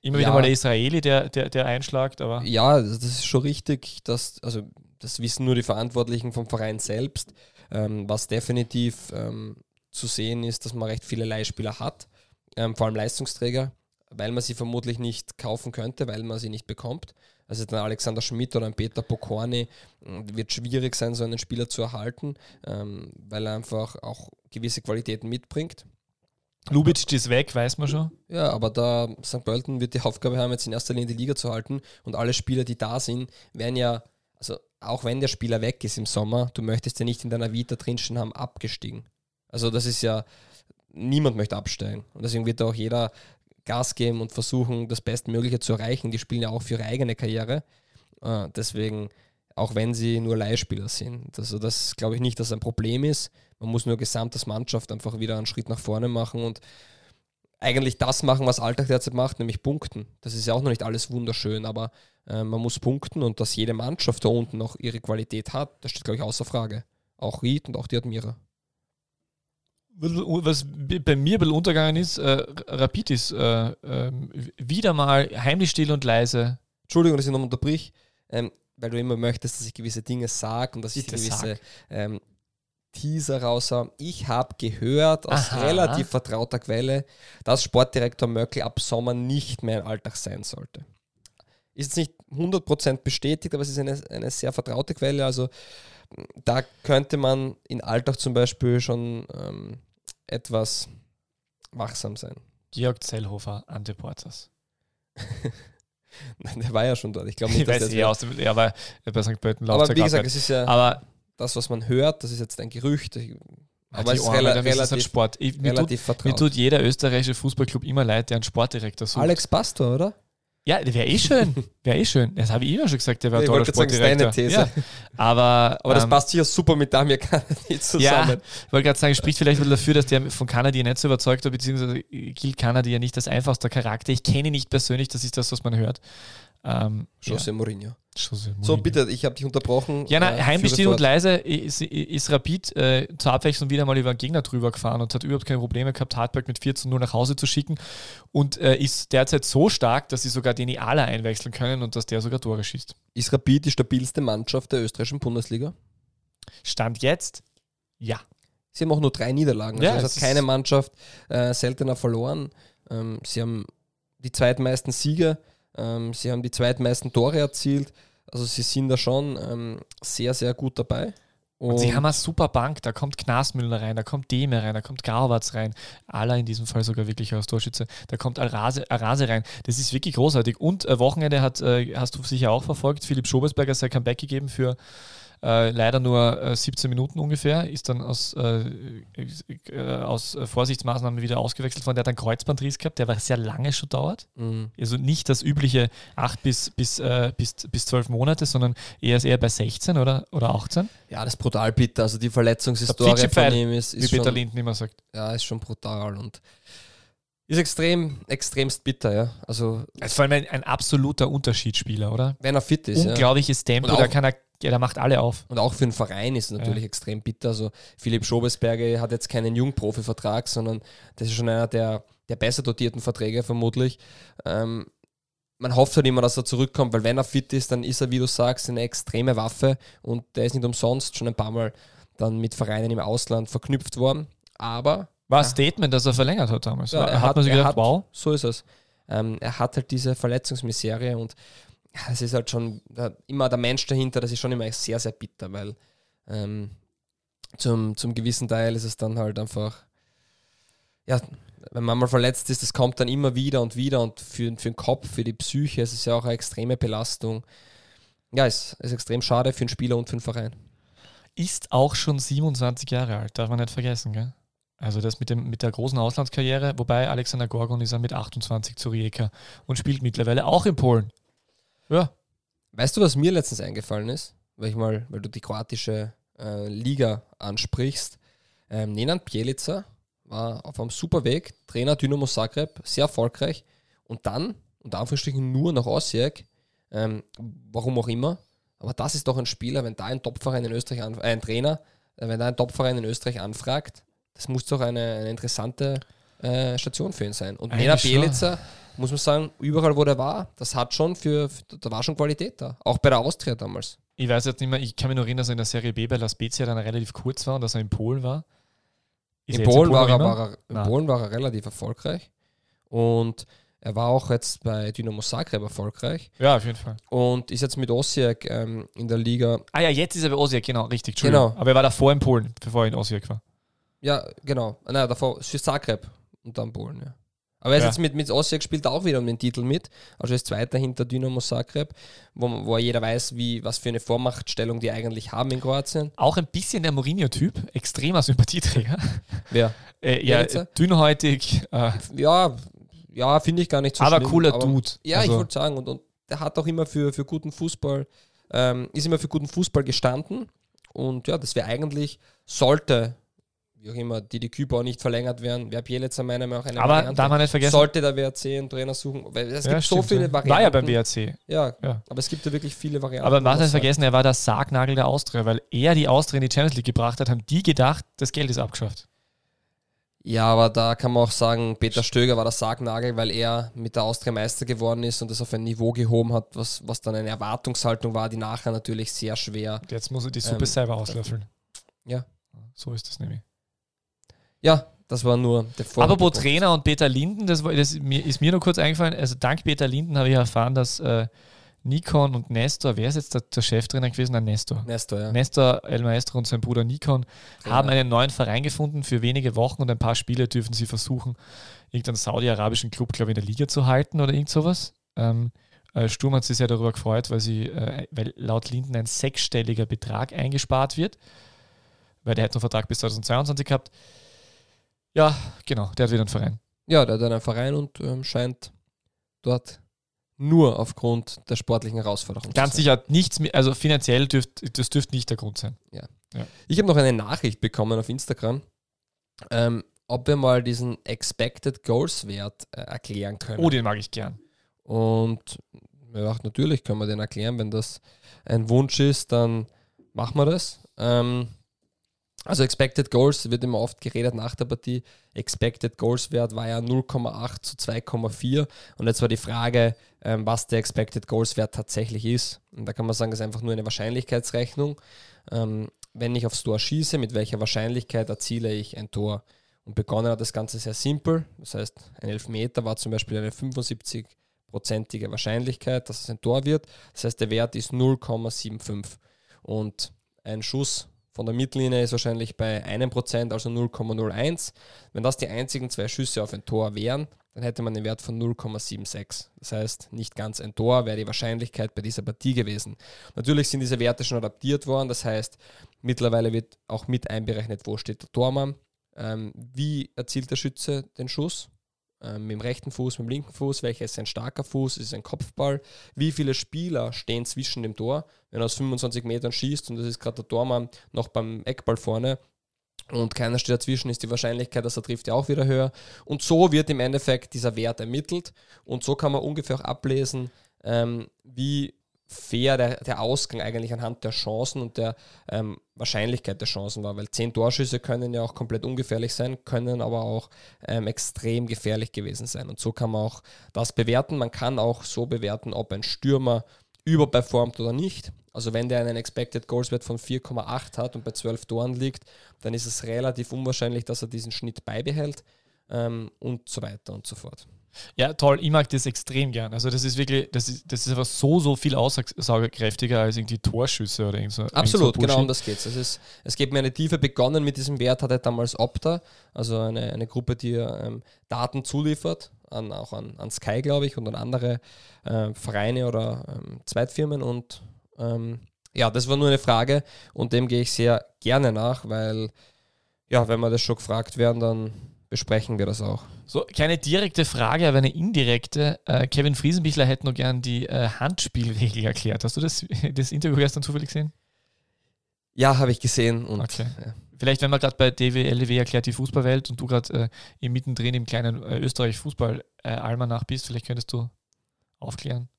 S1: Immer wieder
S3: Ja.
S1: mal der Israeli, der, der, der einschlagt, aber
S3: Ja, das ist schon richtig, dass, also das wissen nur die Verantwortlichen vom Verein selbst. Ähm, was definitiv ähm, zu sehen ist, dass man recht viele Leihspieler hat, ähm, vor allem Leistungsträger, weil man sie vermutlich nicht kaufen könnte, weil man sie nicht bekommt. Also ein Alexander Schmidt oder ein Peter Pokorny mh, wird schwierig sein, so einen Spieler zu erhalten, ähm, weil er einfach auch gewisse Qualitäten mitbringt.
S1: Lubitsch ist weg, weiß man schon.
S3: Ja, aber da St. Pölten wird die Aufgabe haben, jetzt in erster Linie die Liga zu halten und alle Spieler, die da sind, werden ja, also auch wenn der Spieler weg ist im Sommer, du möchtest ja nicht in deiner Vita drinstehen haben, abgestiegen. Also das ist ja, niemand möchte absteigen. Und deswegen wird auch jeder Gas geben und versuchen, das Bestmögliche zu erreichen. Die spielen ja auch für ihre eigene Karriere. Äh, deswegen, auch wenn sie nur Leihspieler sind. Also das glaube ich nicht, dass ein Problem ist. Man muss nur gesamt als Mannschaft einfach wieder einen Schritt nach vorne machen und eigentlich das machen, was Alltag derzeit macht, nämlich punkten. Das ist ja auch noch nicht alles wunderschön, aber äh, man muss punkten und dass jede Mannschaft da unten noch ihre Qualität hat, das steht, glaube ich, außer Frage. Auch Ried und auch die Admira.
S1: Was bei mir ein bisschen untergegangen ist, äh, Rapid ist äh, ähm, wieder mal heimlich still und leise.
S3: Entschuldigung, dass ich noch unterbrich, ähm, weil du immer möchtest, dass ich gewisse Dinge sage und dass ich gewisse ähm, Teaser raushaue. Ich habe gehört aus
S1: Aha.
S3: relativ vertrauter Quelle, dass Sportdirektor Möckel ab Sommer nicht mehr im Alltag sein sollte. Ist jetzt nicht 100% bestätigt, aber es ist eine, eine sehr vertraute Quelle. Also da könnte man in Alltag zum Beispiel schon ähm, etwas wachsam sein.
S1: Georg Zellhofer, Ante Portas.
S3: Der war ja schon dort. Ich glaube
S1: Ich
S3: nicht, dass
S1: weiß
S3: der
S1: aus dem, ja, aber bei St. Pölten läuft
S3: Aber wie gesagt, es ist ja
S1: aber
S3: das, was man hört, das ist jetzt ein Gerücht. Ich- Aber es ist rela
S1: dann ist es ein
S3: relativ,
S1: Sport. Ich, mir, tut,
S3: relativ
S1: mir tut jeder österreichische Fußballclub immer leid, der einen Sportdirektor sucht.
S3: Alex Pastor, oder?
S1: Ja, der wäre eh schön. Wäre eh schön. Das habe ich immer schon gesagt, der wäre ein
S3: Ich
S1: toller
S3: wollte gerade sagen, das ist
S1: Sportdirektor.
S3: deine These.
S1: Ja. Aber,
S3: Aber das
S1: ähm,
S3: passt sicher super mit Damir Kanadi
S1: Ja,
S3: zusammen.
S1: ich wollte gerade sagen, spricht vielleicht bisschen dafür, dass der von Kanadi nicht so überzeugt hat, beziehungsweise gilt Kanadi ja nicht als einfachster Charakter. Ich kenne ihn nicht persönlich, das ist das, was man hört. Ähm,
S3: José Mourinho.
S1: ja. José
S3: So,
S1: Mourinho.
S3: bitte, ich habe dich unterbrochen.
S1: Ja, na,
S3: Äh,
S1: heimlich still und leise ist, ist Rapid äh, zur Abwechslung wieder mal über einen Gegner drüber gefahren und hat überhaupt keine Probleme gehabt, Hartberg mit 4 zu 0 nach Hause zu schicken und äh, ist derzeit so stark, dass sie sogar den Ala einwechseln können und dass der sogar Tore schießt.
S3: Ist Rapid die stabilste Mannschaft der österreichischen Bundesliga?
S1: Stand jetzt, ja.
S3: Sie haben auch nur drei Niederlagen.
S1: Ja,
S3: Also
S1: es
S3: es hat
S1: ist-
S3: keine Mannschaft äh, seltener verloren. Ähm, sie haben die zweitmeisten Siege, ähm, sie haben die zweitmeisten Tore erzielt. Also sie sind da schon ähm, sehr, sehr gut dabei.
S1: Und sie haben eine super Bank, da kommt Knasmüller rein, da kommt Deme rein, da kommt Garwatz rein, Ala in diesem Fall sogar wirklich als Torschütze, da kommt Arase, Arase rein. Das ist wirklich großartig. Und äh, Wochenende hat, äh, hast du sicher auch verfolgt, Philipp Schobesberger sein Comeback gegeben für äh, leider nur äh, 17 Minuten ungefähr, ist dann aus, äh, äh, aus äh, Vorsichtsmaßnahmen wieder ausgewechselt worden. Der hat einen Kreuzbandriss gehabt, der war sehr lange schon dauert.
S3: Mhm.
S1: Also nicht das übliche 8 bis, bis, bis, bis 12 Monate, sondern eher, eher bei 16 oder, oder 18,
S3: Ja, das ist brutal bitter. Also die Verletzungshistorie von ihm ist,
S1: wie
S3: ist,
S1: Peter
S3: schon,
S1: Linden immer sagt.
S3: ja, ist schon brutal. Und Ist extrem, extremst bitter, ja. Also,
S1: Also vor allem ein, ein absoluter Unterschiedsspieler, oder?
S3: wenn er fit ist. Ja.
S1: Unglaubliches Tempo,
S3: Und auch-
S1: da kann er, ja, der macht alle auf.
S3: Und auch für den Verein ist es natürlich extrem bitter. Also Philipp Schobesberger hat jetzt keinen Jungprofi-Vertrag, sondern das ist schon einer der, der besser dotierten Verträge vermutlich. Ähm, man hofft halt immer, dass er zurückkommt, weil wenn er fit ist, dann ist er, wie du sagst, eine extreme Waffe und der ist nicht umsonst schon ein paar Mal dann mit Vereinen im Ausland verknüpft worden. Aber
S1: War ein Statement, das er verlängert hat damals.
S3: Ja, er
S1: hat,
S3: hat-
S1: man sich gedacht,
S3: hat-
S1: wow.
S3: so ist es. Ähm, er hat halt diese Verletzungsmisere und es ist halt schon immer der Mensch dahinter, das ist schon immer sehr, sehr bitter, weil ähm, zum, zum gewissen Teil ist es dann halt einfach, ja, wenn man mal verletzt ist, das kommt dann immer wieder und wieder und für, für den Kopf, für die Psyche, es ist ja auch eine extreme Belastung. Ja, es ist extrem schade für den Spieler und für den Verein.
S1: Ist auch schon 27 Jahre alt, darf man nicht vergessen, gell? Also das mit, dem, mit der großen Auslandskarriere, wobei Alexander Gorgon ist ja mit 28 zu Rijeka und spielt mittlerweile auch in Polen. Ja,
S3: Weißt du, was mir letztens eingefallen ist? Weil, ich mal, weil du die kroatische äh, Liga ansprichst. Ähm, Nenad Bjelica war auf einem super Weg, Trainer Dynamo Zagreb, sehr erfolgreich. Und dann, unter Anführungsstrichen, nur nach Osijek. Ähm, warum auch immer. Aber das ist doch ein Spieler, wenn da ein Topverein in Österreich, äh, ein Trainer, äh, wenn da ein Topverein in Österreich anfragt, das muss doch eine, eine interessante äh, Station für ihn sein. Und
S1: schon.
S3: Bjelica, muss man sagen, überall wo der war, das hat schon für, da war schon Qualität da. Auch bei der Austria damals.
S1: ich weiß jetzt nicht mehr, ich kann mich noch erinnern, dass er in der Serie B bei La Spezia dann relativ kurz war und dass er in Polen war.
S3: In
S1: er jetzt
S3: Polen, war er, war er, in. Polen war er relativ erfolgreich. Und er war auch jetzt bei Dynamo Zagreb erfolgreich.
S1: Ja, auf jeden Fall.
S3: Und ist jetzt mit Osijek ähm, in der Liga.
S1: Ah ja, jetzt ist er bei Osijek, genau, richtig.
S3: Genau.
S1: Aber er war davor in Polen, bevor er in Osijek war.
S3: Ja, genau. Nein, davor für Zagreb und dann Polen, ja. Aber er ist
S1: Ja.
S3: jetzt mit, mit Osijek spielt auch wieder um den Titel mit. Also er ist Zweiter hinter Dynamo Zagreb, wo, wo jeder weiß, wie, was für eine Vormachtstellung die eigentlich haben in Kroatien.
S1: Auch ein bisschen der Mourinho-Typ, extremer Sympathieträger.
S3: Wer?
S1: Äh, ja,
S3: Bjelica?
S1: dünnhäutig, äh,
S3: Ja, ja, finde ich gar nicht so
S1: aber
S3: schlimm.
S1: cooler
S3: aber-
S1: Dude.
S3: Ja,
S1: also,
S3: ich wollte sagen, und, und der hat auch immer für, für guten Fußball, ähm, ist immer für guten Fußball gestanden. Und ja, das wäre eigentlich, sollte, wie auch immer, die die Kübau nicht verlängert werden, wäre Bielitzer meiner Meinung nach eine
S1: aber
S3: Variante.
S1: darf man nicht vergessen,
S3: Sollte der WRC einen Trainer suchen, weil es
S1: ja,
S3: gibt so
S1: stimmt,
S3: viele
S1: ja.
S3: Varianten.
S1: War ja beim BRC.
S3: Ja,
S1: Ja.
S3: aber es gibt ja wirklich viele Varianten.
S1: Aber man darf nicht vergessen, er war der Sargnagel der Austria, weil er die Austria in die Champions League gebracht hat, haben die gedacht, das Geld ist abgeschafft.
S3: Ja, aber da kann man auch sagen, Peter Stöger war der Sargnagel, weil er mit der Austria Meister geworden ist und das auf ein Niveau gehoben hat, was, was dann eine Erwartungshaltung war, die nachher natürlich sehr schwer.
S1: Und jetzt muss er die Suppe
S3: Ähm,
S1: selber auslöffeln.
S3: Ja.
S1: So ist das nämlich.
S3: Ja, das war nur der Vor
S1: Apropos Trainer und Peter Linden, das, war- das ist mir nur kurz eingefallen. Also dank Peter Linden habe ich erfahren, dass äh, Nikon und Nestor, wer ist jetzt der, der Cheftrainer gewesen? Nein, Nestor.
S3: Nestor, ja.
S1: Nestor El Maestro und sein Bruder Nikon
S3: Trainer.
S1: haben einen neuen Verein gefunden für wenige Wochen und ein paar Spiele dürfen sie versuchen, irgendeinen saudi-arabischen Club, glaube ich, in der Liga zu halten oder irgend sowas. Ähm, äh, Sturm hat sich sehr darüber gefreut, weil, sie, äh, weil laut Linden ein sechsstelliger Betrag eingespart wird, weil der hätte noch Vertrag bis 2022 gehabt. Ja, genau, der hat wieder einen Verein.
S3: Ja, der hat einen Verein und ähm, scheint dort nur aufgrund der sportlichen Herausforderung
S1: Ganz
S3: zu sein.
S1: sicher nichts mehr, also finanziell dürft, das dürfte nicht der Grund sein.
S3: Ich habe noch eine Nachricht bekommen auf Instagram, ähm, ob wir mal diesen Expected Goals Wert äh, erklären können.
S1: Oh, den mag ich gern.
S3: Und ja, natürlich können wir den erklären, wenn das ein Wunsch ist, dann machen wir das. Ähm, also Expected Goals wird immer oft geredet nach der Partie. Expected Goals Wert war ja 0,8 zu 2,4 und jetzt war die Frage, ähm, was der Expected Goals Wert tatsächlich ist. Und da kann man sagen, das ist einfach nur eine Wahrscheinlichkeitsrechnung. Ähm, wenn ich aufs Tor schieße, mit welcher Wahrscheinlichkeit erziele ich ein Tor? Und begonnen hat das Ganze sehr simpel. Das heißt, ein Elfmeter war zum Beispiel eine 75-prozentige Wahrscheinlichkeit, dass es ein Tor wird. Das heißt, der Wert ist 0,75. Und ein Schuss von der Mittellinie ist wahrscheinlich bei einem Prozent, also 0,01. Wenn das die einzigen zwei Schüsse auf ein Tor wären, dann hätte man den Wert von 0,76. Das heißt, nicht ganz ein Tor wäre die Wahrscheinlichkeit bei dieser Partie gewesen. Natürlich sind diese Werte schon adaptiert worden, das heißt, mittlerweile wird auch mit einberechnet, wo steht der Tormann, ähm, wie erzielt der Schütze den Schuss, ähm, mit dem rechten Fuß, mit dem linken Fuß, welcher ist ein starker Fuß, ist ein Kopfball, wie viele Spieler stehen zwischen dem Tor, wenn er aus 25 Metern schießt und das ist gerade der Tormann noch beim Eckball vorne und keiner steht dazwischen, ist die Wahrscheinlichkeit, dass er trifft, ja auch wieder höher. Und so wird im Endeffekt dieser Wert ermittelt und so kann man ungefähr auch ablesen, ähm, wie fair der, der Ausgang eigentlich anhand der Chancen und der ähm, Wahrscheinlichkeit der Chancen war, weil zehn Torschüsse können ja auch komplett ungefährlich sein, können aber auch ähm, extrem gefährlich gewesen sein. Und so kann man auch das bewerten. Man kann auch so bewerten, ob ein Stürmer überperformt oder nicht. Also wenn der einen Expected Goals Wert von 4,8 hat und bei 12 Toren liegt, dann ist es relativ unwahrscheinlich, dass er diesen Schnitt beibehält ähm, und so weiter und so fort.
S1: Ja, toll. Ich mag das extrem gern. Also das ist wirklich, das ist, das ist einfach so, so viel aussagekräftiger als irgendwie Torschüsse oder irgend so.
S3: Absolut,
S1: irgend so
S3: genau um das geht es. Ist, es geht mir eine Tiefe. Begonnen mit diesem Wert hatte damals Opta, also eine, eine Gruppe, die ähm, Daten zuliefert, an, auch an, an Sky, glaube ich, und an andere äh, Vereine oder ähm, Zweitfirmen. Und ähm, ja, das war nur eine Frage und dem gehe ich sehr gerne nach, weil ja, wenn wir das schon gefragt werden, dann besprechen wir das auch.
S1: So, keine direkte Frage, aber eine indirekte. Äh, Kevin Friesenbichler hätte noch gern die äh, Handspielregel erklärt. Hast du das, das Interview gestern zufällig gesehen?
S3: Ja, habe ich gesehen. Und,
S1: okay.
S3: Ja.
S1: Vielleicht, wenn man gerade bei DWLW erklärt die Fußballwelt und du gerade äh, mittendrin im kleinen äh, Österreich-Fußball-Almanach bist, vielleicht könntest du aufklären.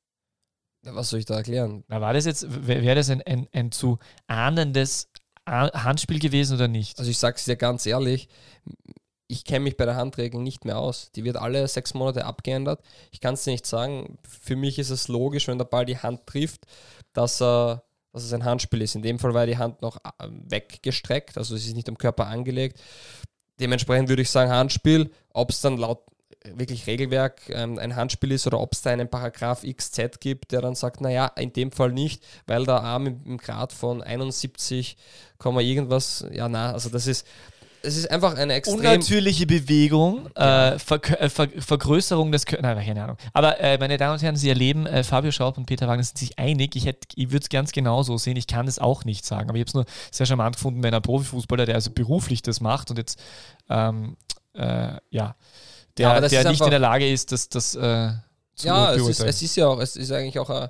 S3: Was soll ich da erklären?
S1: Na, war das jetzt, wäre das ein, ein, ein zu ahnendes Handspiel gewesen oder nicht?
S3: Also ich sage es dir ganz ehrlich, ich kenne mich bei der Handregel nicht mehr aus. Die wird alle sechs Monate abgeändert. Ich kann es nicht sagen. Für mich ist es logisch, wenn der Ball die Hand trifft, dass, er, dass es ein Handspiel ist. In dem Fall war die Hand noch äh, weggestreckt, also es ist nicht am Körper angelegt. Dementsprechend würde ich sagen Handspiel. Ob es dann laut wirklich Regelwerk ähm, ein Handspiel ist oder ob es da einen Paragraph XZ gibt, der dann sagt, naja, in dem Fall nicht, weil der Arm im Grad von 71, irgendwas, ja na, also das ist, es ist einfach eine extrem
S1: unnatürliche Bewegung, äh, Ver äh, Ver Vergrößerung des Körpers. Nein, keine Ahnung. Aber äh, meine Damen und Herren, Sie erleben, äh, Fabio Schaub und Peter Wagner sind sich einig. Ich, ich würde es ganz genauso sehen. Ich kann es auch nicht sagen. Aber ich habe es nur sehr charmant gefunden, wenn ein Profifußballer, der also beruflich das macht und jetzt, ähm, äh, ja, der, ja, der nicht in der Lage ist, das, das
S3: äh, zu Ja, es ist, es ist ja auch, es ist eigentlich auch ein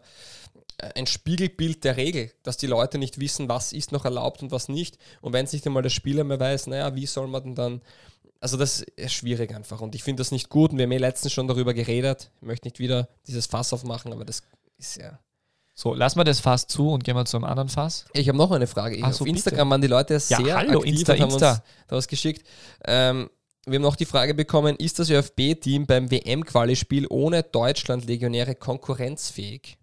S3: ein Spiegelbild der Regel, dass die Leute nicht wissen, was ist noch erlaubt und was nicht. Und wenn es nicht einmal der Spieler mehr weiß, naja, wie soll man denn dann. Also, das ist schwierig einfach. Und ich finde das nicht gut. Und wir haben eh letztens schon darüber geredet. Ich möchte nicht wieder dieses Fass aufmachen, aber das ist ja.
S1: So, lassen wir das Fass zu und gehen wir zum anderen Fass.
S3: Ich habe noch eine Frage.
S1: Ach so,
S3: Auf Instagram bitte. waren die Leute sehr ja, hallo, aktiv
S1: Insta, und haben Insta. uns
S3: da was geschickt. Ähm, wir haben noch die Frage bekommen, ist das ÖFB-Team beim WM-Quali-Spiel ohne Deutschland-Legionäre konkurrenzfähig?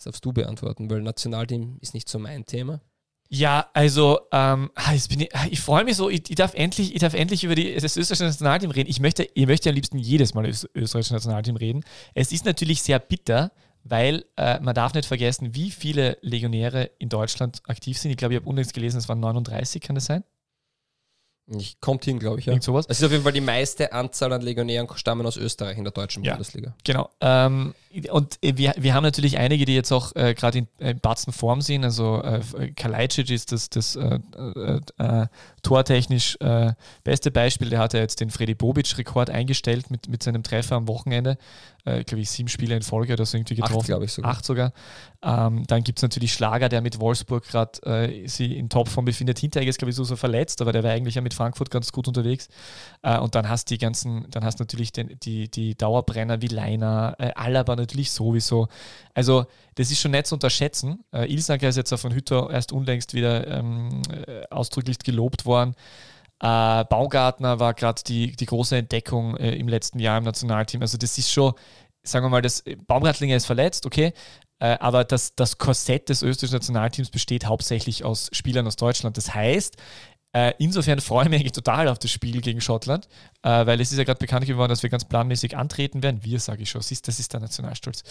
S3: Das darfst du beantworten, weil Nationalteam ist nicht so mein Thema.
S1: Ja, also ähm, ich, ich freue mich so, ich, ich, darf endlich, ich darf endlich über die, das österreichische Nationalteam reden. Ich möchte, ich möchte am liebsten jedes Mal über das österreichische Nationalteam reden. Es ist natürlich sehr bitter, weil äh, man darf nicht vergessen, wie viele Legionäre in Deutschland aktiv sind. Ich glaube, ich habe unlängst gelesen, es waren 39, kann das sein?
S3: Ich, kommt hin, glaube ich. Ja.
S1: Irgend sowas.
S3: Es ist auf jeden Fall die meiste Anzahl an Legionären stammen aus Österreich in der deutschen ja, Bundesliga.
S1: Genau. Ähm, und äh, wir, wir haben natürlich einige, die jetzt auch äh, gerade in, in Batzen Form sind. Also äh, Kalajdzic ist das, das äh, äh, äh tortechnisch beste Beispiel. Der hat ja jetzt den Freddy Bobic-Rekord eingestellt mit, mit seinem Treffer am Wochenende äh, glaube ich, sieben Spiele in Folge oder so irgendwie getroffen. Acht,
S3: glaube ich sogar.
S1: Acht sogar. Ähm, dann gibt es natürlich Schlager, der mit Wolfsburg gerade äh, sie in Topform befindet. Hinterher ist, glaube ich, so, so verletzt, aber der war eigentlich ja mit Frankfurt ganz gut unterwegs. Äh, und dann hast die ganzen, dann hast natürlich den, die, die Dauerbrenner wie Leiner, äh, Alaba natürlich sowieso. Also, das ist schon nicht zu unterschätzen. Äh, Ilsanker ist jetzt von Hütter erst unlängst wieder ähm, äh, ausdrücklich gelobt worden. Äh, Baumgartner war gerade die, die große Entdeckung äh, im letzten Jahr im Nationalteam. Also das ist schon, sagen wir mal, das Baumgartlinger ist verletzt, okay, äh, aber das, das Korsett des österreichischen Nationalteams besteht hauptsächlich aus Spielern aus Deutschland. Das heißt, äh, insofern freue ich mich total auf das Spiel gegen Schottland, äh, weil es ist ja gerade bekannt geworden, dass wir ganz planmäßig antreten werden. Wir, sage ich schon, das ist, das ist der Nationalstolz.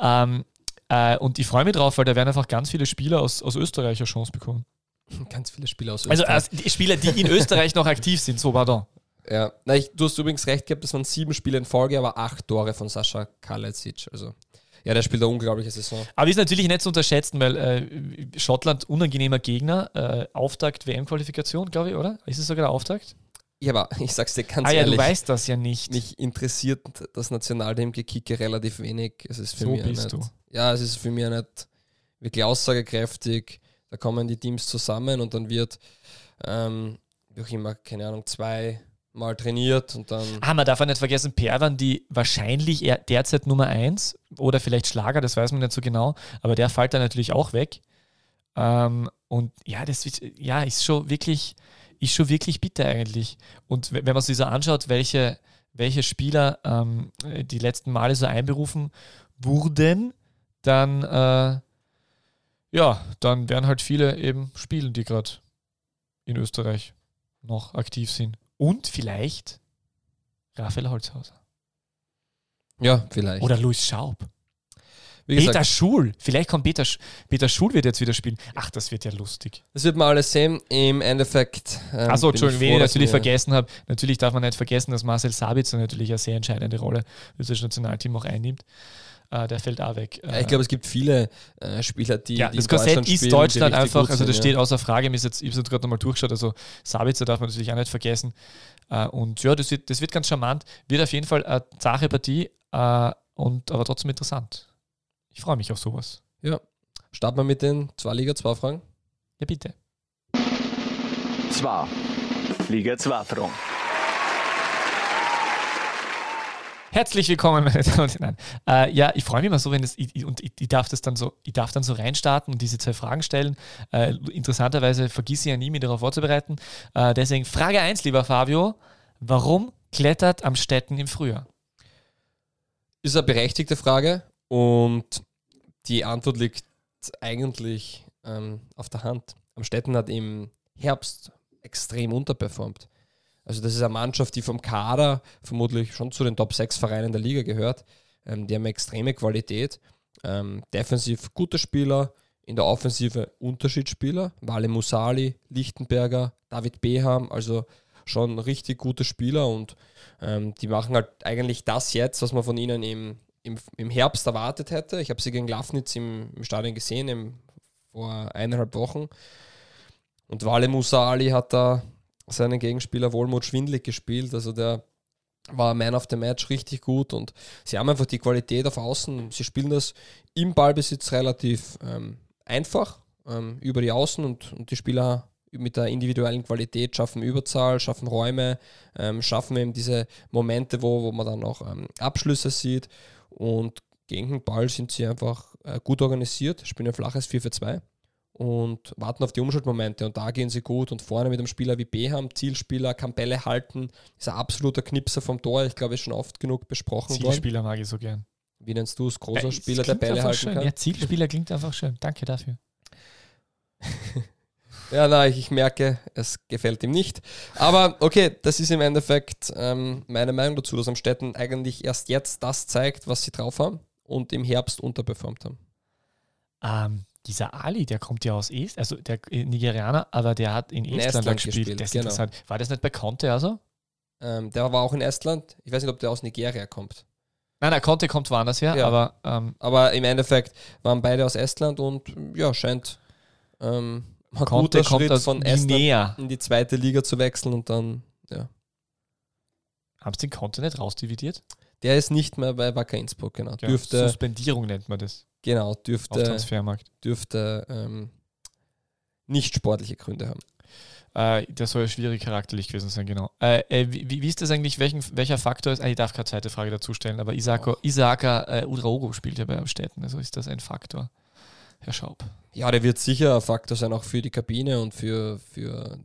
S1: Ähm, äh, und ich freue mich drauf, weil da werden einfach ganz viele Spieler aus, aus Österreich eine Chance bekommen.
S3: Ganz viele Spieler aus
S1: also, Österreich. Also Spieler, die in Österreich noch aktiv sind, so war da.
S3: Ja, Na, ich, du hast übrigens recht gehabt, das waren sieben Spiele in Folge, aber acht Tore von Sascha Kalecic. Also ja, der spielt eine unglaubliche Saison.
S1: Aber ist natürlich nicht zu unterschätzen, weil äh, Schottland unangenehmer Gegner, äh, Auftakt WM-Qualifikation, glaube ich, oder? Ist es sogar der Auftakt?
S3: Ja, aber ich sag's dir ganz
S1: ah,
S3: ehrlich.
S1: ja, du weißt das ja nicht.
S3: Mich interessiert das Nationalteam-Gekicke relativ wenig. Es ist für
S1: so
S3: mich
S1: bist
S3: nicht,
S1: du.
S3: Ja, es ist für mich nicht wirklich aussagekräftig. Da kommen die Teams zusammen und dann wird ähm, wie auch immer, keine Ahnung, zwei Mal trainiert und dann.
S1: Ah, man darf auch nicht vergessen, Perwan, die wahrscheinlich derzeit Nummer 1 oder vielleicht Schlager, das weiß man nicht so genau, aber der fällt dann natürlich auch weg. Ähm, und ja, das ja, ist schon wirklich, ist schon wirklich bitter eigentlich. Und wenn man sich so anschaut, welche, welche Spieler ähm, die letzten Male so einberufen wurden, dann äh, ja, dann werden halt viele eben spielen, die gerade in Österreich noch aktiv sind. Und vielleicht Raphael Holzhauser.
S3: Ja, vielleicht.
S1: Oder Luis Schaub. Peter Schul. Vielleicht kommt Peter, Sch Peter Schul wird jetzt wieder spielen. Ach, das wird ja lustig.
S3: Das wird man alles sehen. Im Endeffekt.
S1: Ähm, Achso, Entschuldigung, wenn ich natürlich vergessen habe. Natürlich darf man nicht vergessen, dass Marcel Sabitzer natürlich eine sehr entscheidende Rolle für das Nationalteam auch einnimmt. Uh, der fällt auch weg.
S3: Ja, ich glaube, es gibt viele uh, Spieler, die.
S1: Ja, die das Korsett ist Deutschland einfach, also das sind, steht ja. außer Frage. Ich habe es gerade nochmal durchgeschaut. Also Sabitzer darf man natürlich auch nicht vergessen. Uh, und ja, das wird, das wird ganz charmant. Wird auf jeden Fall eine zahre Partie, und, aber trotzdem interessant. Ich freue mich auf sowas.
S3: Ja. Starten wir mit den zwei Liga 2 Fragen?
S1: Ja, bitte.
S2: 2. Liga 2 Fragen.
S1: Herzlich willkommen, meine Damen und Herren. Äh, ja, ich freue mich immer so, wenn das, ich, und ich, ich, darf das dann so, ich darf dann so reinstarten und diese zwei Fragen stellen. Äh, interessanterweise vergisse ich ja nie, mich darauf vorzubereiten. Äh, deswegen Frage 1, lieber Fabio. Warum klettert am Städten im Frühjahr?
S3: Ist eine berechtigte Frage und die Antwort liegt eigentlich ähm, auf der Hand. Amstetten hat im Herbst extrem unterperformt. Also das ist eine Mannschaft, die vom Kader vermutlich schon zu den Top 6 Vereinen der Liga gehört. Ähm, die haben extreme Qualität. Ähm, defensiv gute Spieler, in der Offensive Unterschiedsspieler. Wale Musali, Lichtenberger, David Beham, also schon richtig gute Spieler und ähm, die machen halt eigentlich das jetzt, was man von ihnen im im, im Herbst erwartet hätte. Ich habe sie gegen Lafnitz im, im Stadion gesehen, im, vor eineinhalb Wochen. Und Wale Musa Ali hat da seinen Gegenspieler Wohlmut schwindlig gespielt. Also der war Man of the Match richtig gut und sie haben einfach die Qualität auf Außen. Sie spielen das im Ballbesitz relativ ähm, einfach ähm, über die Außen und, und die Spieler mit der individuellen Qualität schaffen Überzahl, schaffen Räume, ähm, schaffen eben diese Momente, wo, wo man dann auch ähm, Abschlüsse sieht. Und gegen den Ball sind sie einfach äh, gut organisiert, spielen ein flaches 4 für 2 und warten auf die Umschaltmomente. Und da gehen sie gut. Und vorne mit einem Spieler wie Beham, Zielspieler, kann Bälle halten, ist ein absoluter Knipser vom Tor. Ich glaube, ist schon oft genug besprochen
S1: Zielspieler worden. Zielspieler mag ich so gern.
S3: Wie nennst du es? Großer ja, Spieler, der Bälle halten
S1: schön.
S3: kann?
S1: Ja, Zielspieler klingt einfach schön. Danke dafür.
S3: Ja, nein, ich, merke, es gefällt ihm nicht. Aber okay, das ist im Endeffekt ähm, meine Meinung dazu, dass Amstetten eigentlich erst jetzt das zeigt, was sie drauf haben und im Herbst unterperformt haben.
S1: Ähm, dieser Ali, der kommt ja aus Estland, also der Nigerianer, aber der hat in, in Estland, Estland gespielt. gespielt. Das ist genau. interessant. War das nicht bei Conte also?
S3: Ähm, der war auch in Estland. Ich weiß nicht, ob der aus Nigeria kommt.
S1: Nein, nein, Conte kommt woanders her, ja. aber. Ähm,
S3: aber im Endeffekt waren beide aus Estland und ja, scheint. Ähm, ein
S1: guter Schritt von Estland
S3: in die zweite Liga zu wechseln und dann, ja.
S1: Haben sie den Conte nicht rausdividiert?
S3: Der ist nicht mehr bei Wacker Innsbruck, genau.
S1: Ja, dürfte, Suspendierung nennt man das.
S3: Genau, dürfte,
S1: Auf Transfermarkt.
S3: dürfte ähm, nicht sportliche Gründe haben.
S1: Äh, der soll ja schwierig charakterlich gewesen sein, genau. Äh, äh, wie, wie, ist das eigentlich, welchen, welcher Faktor ist, ah, ich darf keine zweite Frage dazu stellen, aber Isaka, oh. Isaka äh, Udraogo spielt ja bei Städten, also ist das ein Faktor, Herr Schaub?
S3: Ja, der wird sicher ein Faktor sein, auch für die Kabine und für, für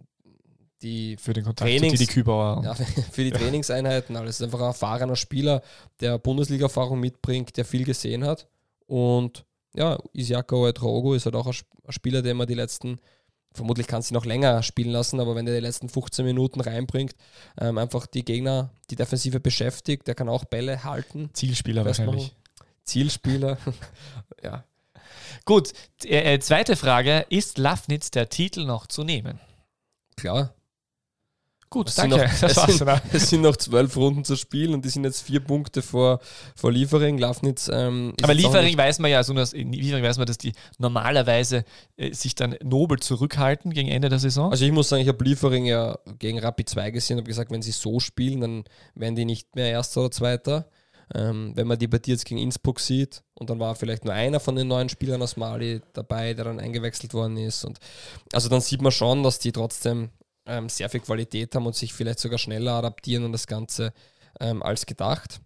S3: die
S1: für den Kontakt Trainings, zu Kübauer.
S3: Ja, für die Trainingseinheiten. Alles ist einfach ein erfahrener Spieler, der Bundesliga-Erfahrung mitbringt, der viel gesehen hat. Und ja, Isiako Drogo ist halt auch ein Spieler, der man die letzten, vermutlich kann sie noch länger spielen lassen, aber wenn der die letzten 15 Minuten reinbringt, ähm, einfach die Gegner, die Defensive beschäftigt, der kann auch Bälle halten.
S1: Zielspieler wahrscheinlich.
S3: Zielspieler, ja,
S1: Gut, äh, zweite Frage: Ist Lafnitz der Titel noch zu nehmen?
S3: Klar.
S1: Gut,
S3: es
S1: danke.
S3: Sind noch, es, sind, es, sind, noch zwölf Runden zu spielen und die sind jetzt vier Punkte vor, vor Liefering. Lafnitz. Ähm,
S1: Aber Liefering weiß man ja, also Liefering weiß man, dass die normalerweise äh, sich dann nobel zurückhalten gegen Ende der Saison.
S3: Also ich muss sagen, ich habe Liefering ja gegen Rapid 2 gesehen und habe gesagt, wenn sie so spielen, dann werden die nicht mehr Erster oder Zweiter. Ähm, wenn man die Partie jetzt gegen Innsbruck sieht und dann war vielleicht nur einer von den neuen Spielern aus Mali dabei, der dann eingewechselt worden ist. Und also dann sieht man schon, dass die trotzdem ähm, sehr viel Qualität haben und sich vielleicht sogar schneller adaptieren und das Ganze ähm, als gedacht.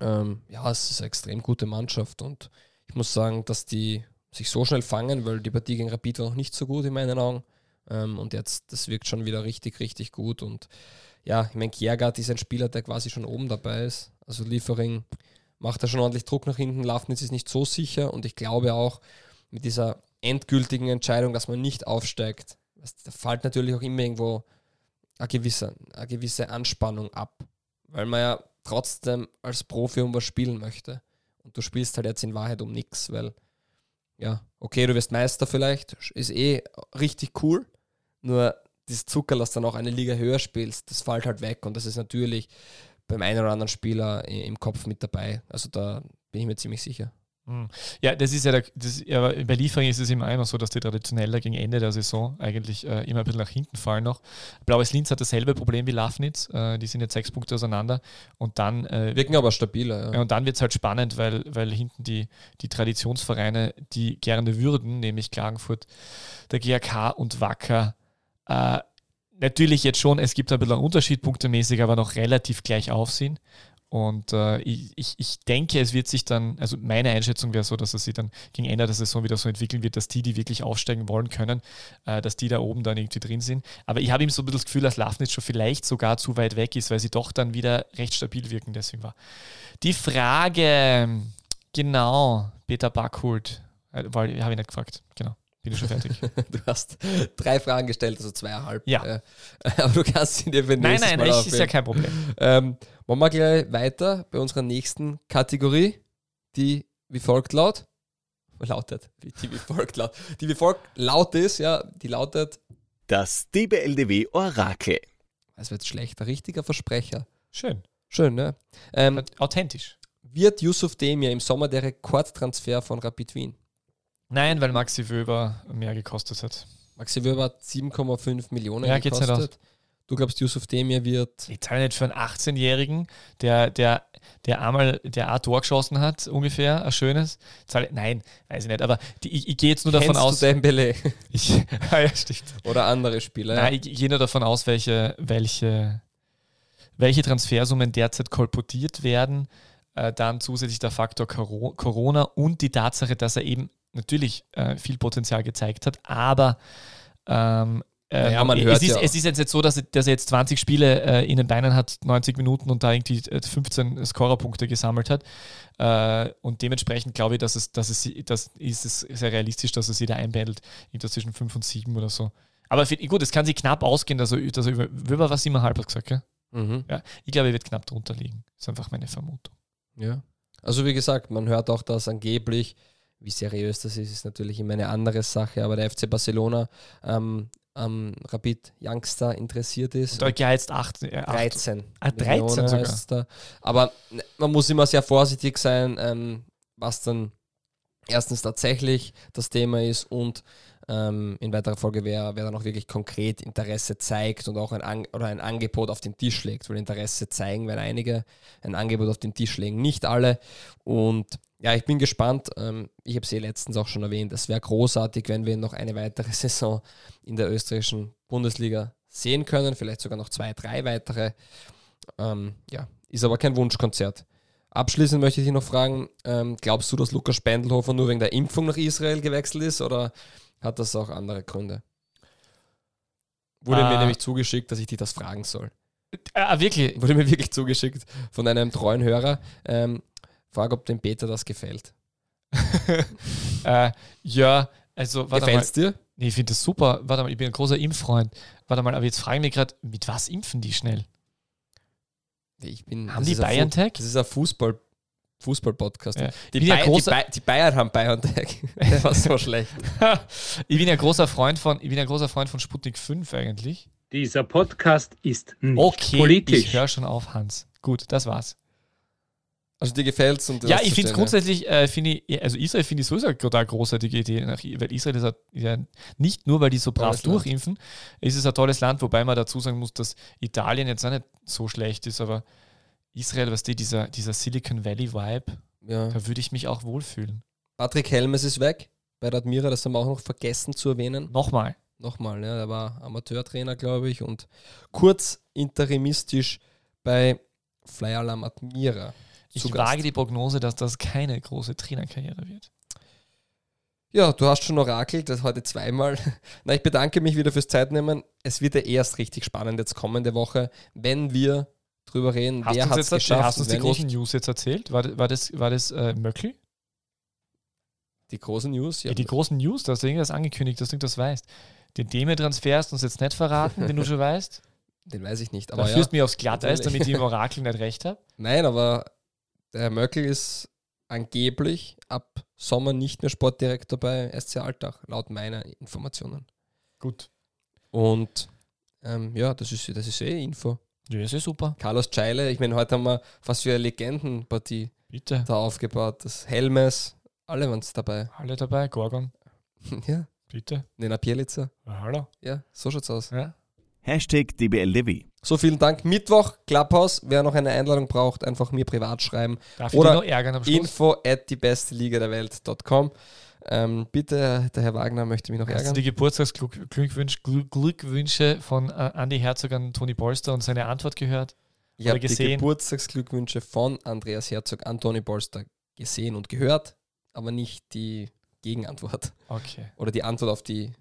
S3: Ähm, ja, es ist eine extrem gute Mannschaft und ich muss sagen, dass die sich so schnell fangen, weil die Partie gegen Rapid war noch nicht so gut in meinen Augen. Ähm, und jetzt, das wirkt schon wieder richtig, richtig gut. Und ja, ich meine, Kiergaard ist ein Spieler, der quasi schon oben dabei ist. Also Liefering macht da schon ordentlich Druck nach hinten. Lafnitz ist nicht so sicher und ich glaube auch mit dieser endgültigen Entscheidung, dass man nicht aufsteigt, da fällt natürlich auch immer irgendwo eine gewisse, eine gewisse Anspannung ab, weil man ja trotzdem als Profi um was spielen möchte. Und du spielst halt jetzt in Wahrheit um nichts, weil, ja, okay, du wirst Meister vielleicht, ist eh richtig cool, nur das Zucker, dass dann auch eine Liga höher spielst, das fällt halt weg und das ist natürlich beim einen oder anderen Spieler im Kopf mit dabei. Also da bin ich mir ziemlich sicher.
S1: Hm. Ja, das ist ja, der, das, ja bei Liefering ist es immer immer so, dass die traditionell gegen Ende der Saison eigentlich äh, immer ein bisschen nach hinten fallen noch. Blaues Linz hat dasselbe Problem wie Lafnitz, äh, die sind jetzt sechs Punkte auseinander und dann äh,
S3: wirken aber stabiler.
S1: Ja. und dann wird es halt spannend, weil, weil hinten die, die Traditionsvereine, die gerne würden, nämlich Klagenfurt, der GAK und Wacker, äh, natürlich jetzt schon, es gibt ein bisschen Unterschied punktemäßig, aber noch relativ gleich aufsehen. Und äh, ich, ich denke, es wird sich dann, also meine Einschätzung wäre so, dass es sich dann gegen Ende der Saison wieder so entwickeln wird, dass die, die wirklich aufsteigen wollen können, äh, dass die da oben dann irgendwie drin sind. Aber ich habe ihm so ein bisschen das Gefühl, dass Lafnitz schon vielleicht sogar zu weit weg ist, weil sie doch dann wieder recht stabil wirken. Deswegen war die Frage, genau, Peter Backholt, äh, habe ich nicht gefragt, genau. Bin ich schon fertig.
S3: du hast drei Fragen gestellt, also zweieinhalb.
S1: Ja.
S3: Äh, aber du kannst sie dir für
S1: Nein, nein, Mal ist ja kein Problem.
S3: Ähm, machen wir gleich weiter bei unserer nächsten Kategorie, die wie folgt laut. Lautet. Die wie folgt laut. Die wie folgt laut ist, ja, die lautet.
S2: Das DBLDW Orakel.
S3: Es wird schlechter, richtiger Versprecher.
S1: Schön.
S3: Schön, ne? Ähm,
S1: Authentisch.
S3: Wird Yusuf Demir im Sommer der Rekordtransfer von Rapid Wien?
S1: Nein, weil Maxi Wöber mehr gekostet hat.
S3: Maxi Wöber hat 7,5 Millionen
S1: ja, gekostet. Geht's nicht aus.
S3: Du glaubst, Yusuf Demir wird.
S1: Ich zahle nicht für einen 18-Jährigen, der, der, der einmal der A Tor geschossen hat, ungefähr, ein schönes. Zahle, nein, weiß ich nicht, aber die, ich, ich gehe jetzt nur
S3: Kennst
S1: davon aus.
S3: Dembele?
S1: Ich, ah, ja, stimmt.
S3: Oder andere Spieler.
S1: Nein, ich, ich gehe nur davon aus, welche, welche, welche Transfersummen derzeit kolportiert werden. Äh, dann zusätzlich der Faktor Corona und die Tatsache, dass er eben natürlich äh, viel Potenzial gezeigt hat, aber ähm,
S3: äh, ja, man hört
S1: es, ist,
S3: ja.
S1: es ist jetzt so, dass er, dass er jetzt 20 Spiele äh, in den Beinen hat, 90 Minuten und da irgendwie 15 äh, Scorerpunkte gesammelt hat. Äh, und dementsprechend glaube ich, dass es, dass es das ist es sehr realistisch, dass er sie da einbändelt, irgendwas zwischen 5 und 7 oder so. Aber für, gut, es kann sich knapp ausgehen, dass er, dass er über, über was immer halb gesagt, gell? Mhm. Ja, ich glaube, er wird knapp drunter liegen. Das ist einfach meine Vermutung.
S3: Ja. Also wie gesagt, man hört auch, dass angeblich wie seriös das ist, ist natürlich immer eine andere Sache, aber der FC Barcelona ähm, am Rapid Youngster interessiert ist.
S1: Und da geheizt 18,
S3: äh, 13.
S1: Ah, 13 sogar.
S3: Aber ne, man muss immer sehr vorsichtig sein, ähm, was dann erstens tatsächlich das Thema ist und ähm, in weiterer Folge, wer, wer dann auch wirklich konkret Interesse zeigt und auch ein, An oder ein Angebot auf den Tisch legt. Weil Interesse zeigen werden einige, ein Angebot auf den Tisch legen nicht alle. Und ja, ich bin gespannt. Ähm, ich habe es eh letztens auch schon erwähnt. Es wäre großartig, wenn wir noch eine weitere Saison in der österreichischen Bundesliga sehen können. Vielleicht sogar noch zwei, drei weitere. Ähm, ja, ist aber kein Wunschkonzert. Abschließend möchte ich dich noch fragen: ähm, Glaubst du, dass Lukas Spendelhofer nur wegen der Impfung nach Israel gewechselt ist oder hat das auch andere Gründe? Wurde ah. mir nämlich zugeschickt, dass ich dich das fragen soll.
S1: Ah, wirklich?
S3: Wurde mir wirklich zugeschickt von einem treuen Hörer. Ähm, Frage, ob dem Peter das gefällt.
S1: äh, ja, also
S3: warte Gefällt's dir?
S1: Nee, ich finde das super. Warte mal, ich bin ein großer Impffreund. Warte mal, aber jetzt frage ich mich gerade, mit was impfen die schnell?
S3: Ich bin,
S1: haben die BioNTech?
S3: Das ist ein Fußball, Fußball-Podcast. Ja.
S1: Die, Bay
S3: großer, die, die, Bayern haben BioNTech. Der war so schlecht.
S1: ich bin ja großer Freund von, ich bin ja großer Freund von Sputnik 5 eigentlich.
S4: Dieser Podcast ist nicht
S1: okay,
S4: politisch.
S1: Ich höre schon auf, Hans. Gut, das war's.
S3: Also dir gefällt es?
S1: Ja, ich finde es grundsätzlich, äh, finde ich, also Israel finde ich sowieso eine total großartige Idee, weil Israel ist ja nicht nur, weil die so brav durchimpfen, ist es ein tolles Land, wobei man dazu sagen muss, dass Italien jetzt auch nicht so schlecht ist, aber Israel, was die, dieser, dieser Silicon Valley Vibe, ja. da würde ich mich auch wohlfühlen.
S3: Patrick Helmes ist weg bei der Admira, das haben wir auch noch vergessen zu erwähnen.
S1: Nochmal.
S3: nochmal, ja, er war Amateurtrainer, glaube ich, und kurz interimistisch bei Fly Alarm Admira.
S1: Ich
S3: zu Gast.
S1: wage die Prognose, dass das keine große Trainerkarriere wird.
S3: Ja, du hast schon orakelt, das heute zweimal. Na, ich bedanke mich wieder fürs Zeitnehmen. Es wird ja erst richtig spannend jetzt kommende Woche, wenn wir drüber reden,
S1: Hast
S3: wer
S1: du
S3: hat es geschafft.
S1: hast du uns die großen. News jetzt erzählt? War, war das, war das äh, Möckl?
S3: Die großen News?
S1: Ja, die großen News, du hast irgendwas angekündigt, dass du das weißt. Den Deme-Transfer hast du uns jetzt nicht verraten, den du schon weißt.
S3: den weiß ich nicht.
S1: Da
S3: Aber ja,
S1: führst du mich aufs Glatteis, damit ich im Orakel nicht recht habe.
S3: Nein, aber der Herr Möckel ist angeblich ab Sommer nicht mehr Sportdirektor bei SC Altach, laut meiner Informationen.
S1: Gut.
S3: Und ähm, ja, das ist, das ist eh Info.
S1: Ja, ist ja super.
S3: Carlos Scheile, ich meine, heute haben wir fast für eine Legendenpartie
S1: Bitte.
S3: da aufgebaut. Das Helmes, alle waren es dabei.
S1: Alle dabei, Gorgon.
S3: ja,
S1: Bitte.
S3: Nena Pielica.
S1: Ja, hallo.
S3: Ja, so schaut's aus.
S1: Ja.
S2: Hashtag DBLDW.
S3: So, vielen Dank. Mittwoch, Clubhouse. Wer noch eine Einladung braucht, einfach mir privat schreiben.
S1: Darf ich
S3: Oder
S1: dich noch ärgern am Schluss?
S3: Info at die beste Liga der Welt.com. Ähm, bitte, der Herr Wagner möchte mich noch
S1: Hast du
S3: ärgern.
S1: die Geburtstagsglückwünsche Glückwünsche von äh, Andy Herzog an Toni Polster und seine Antwort gehört?
S3: Ich habe die? Geburtstagsglückwünsche von Andreas Herzog an Toni Polster gesehen und gehört, aber nicht die Gegenantwort
S1: Okay.
S3: oder die Antwort auf die,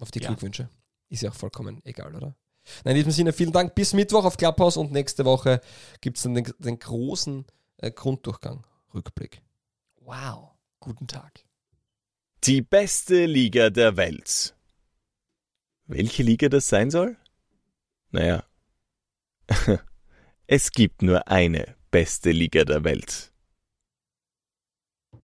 S3: auf die
S1: Ja.
S3: Glückwünsche. Ist ja auch vollkommen egal, oder? Nein, in diesem Sinne, vielen Dank. Bis Mittwoch auf Clubhouse und nächste Woche gibt es dann den, den großen äh, Grunddurchgang. Rückblick.
S1: Wow. Guten Tag.
S2: Die beste Liga der Welt. Welche Liga das sein soll? Naja. es gibt nur eine beste Liga der Welt.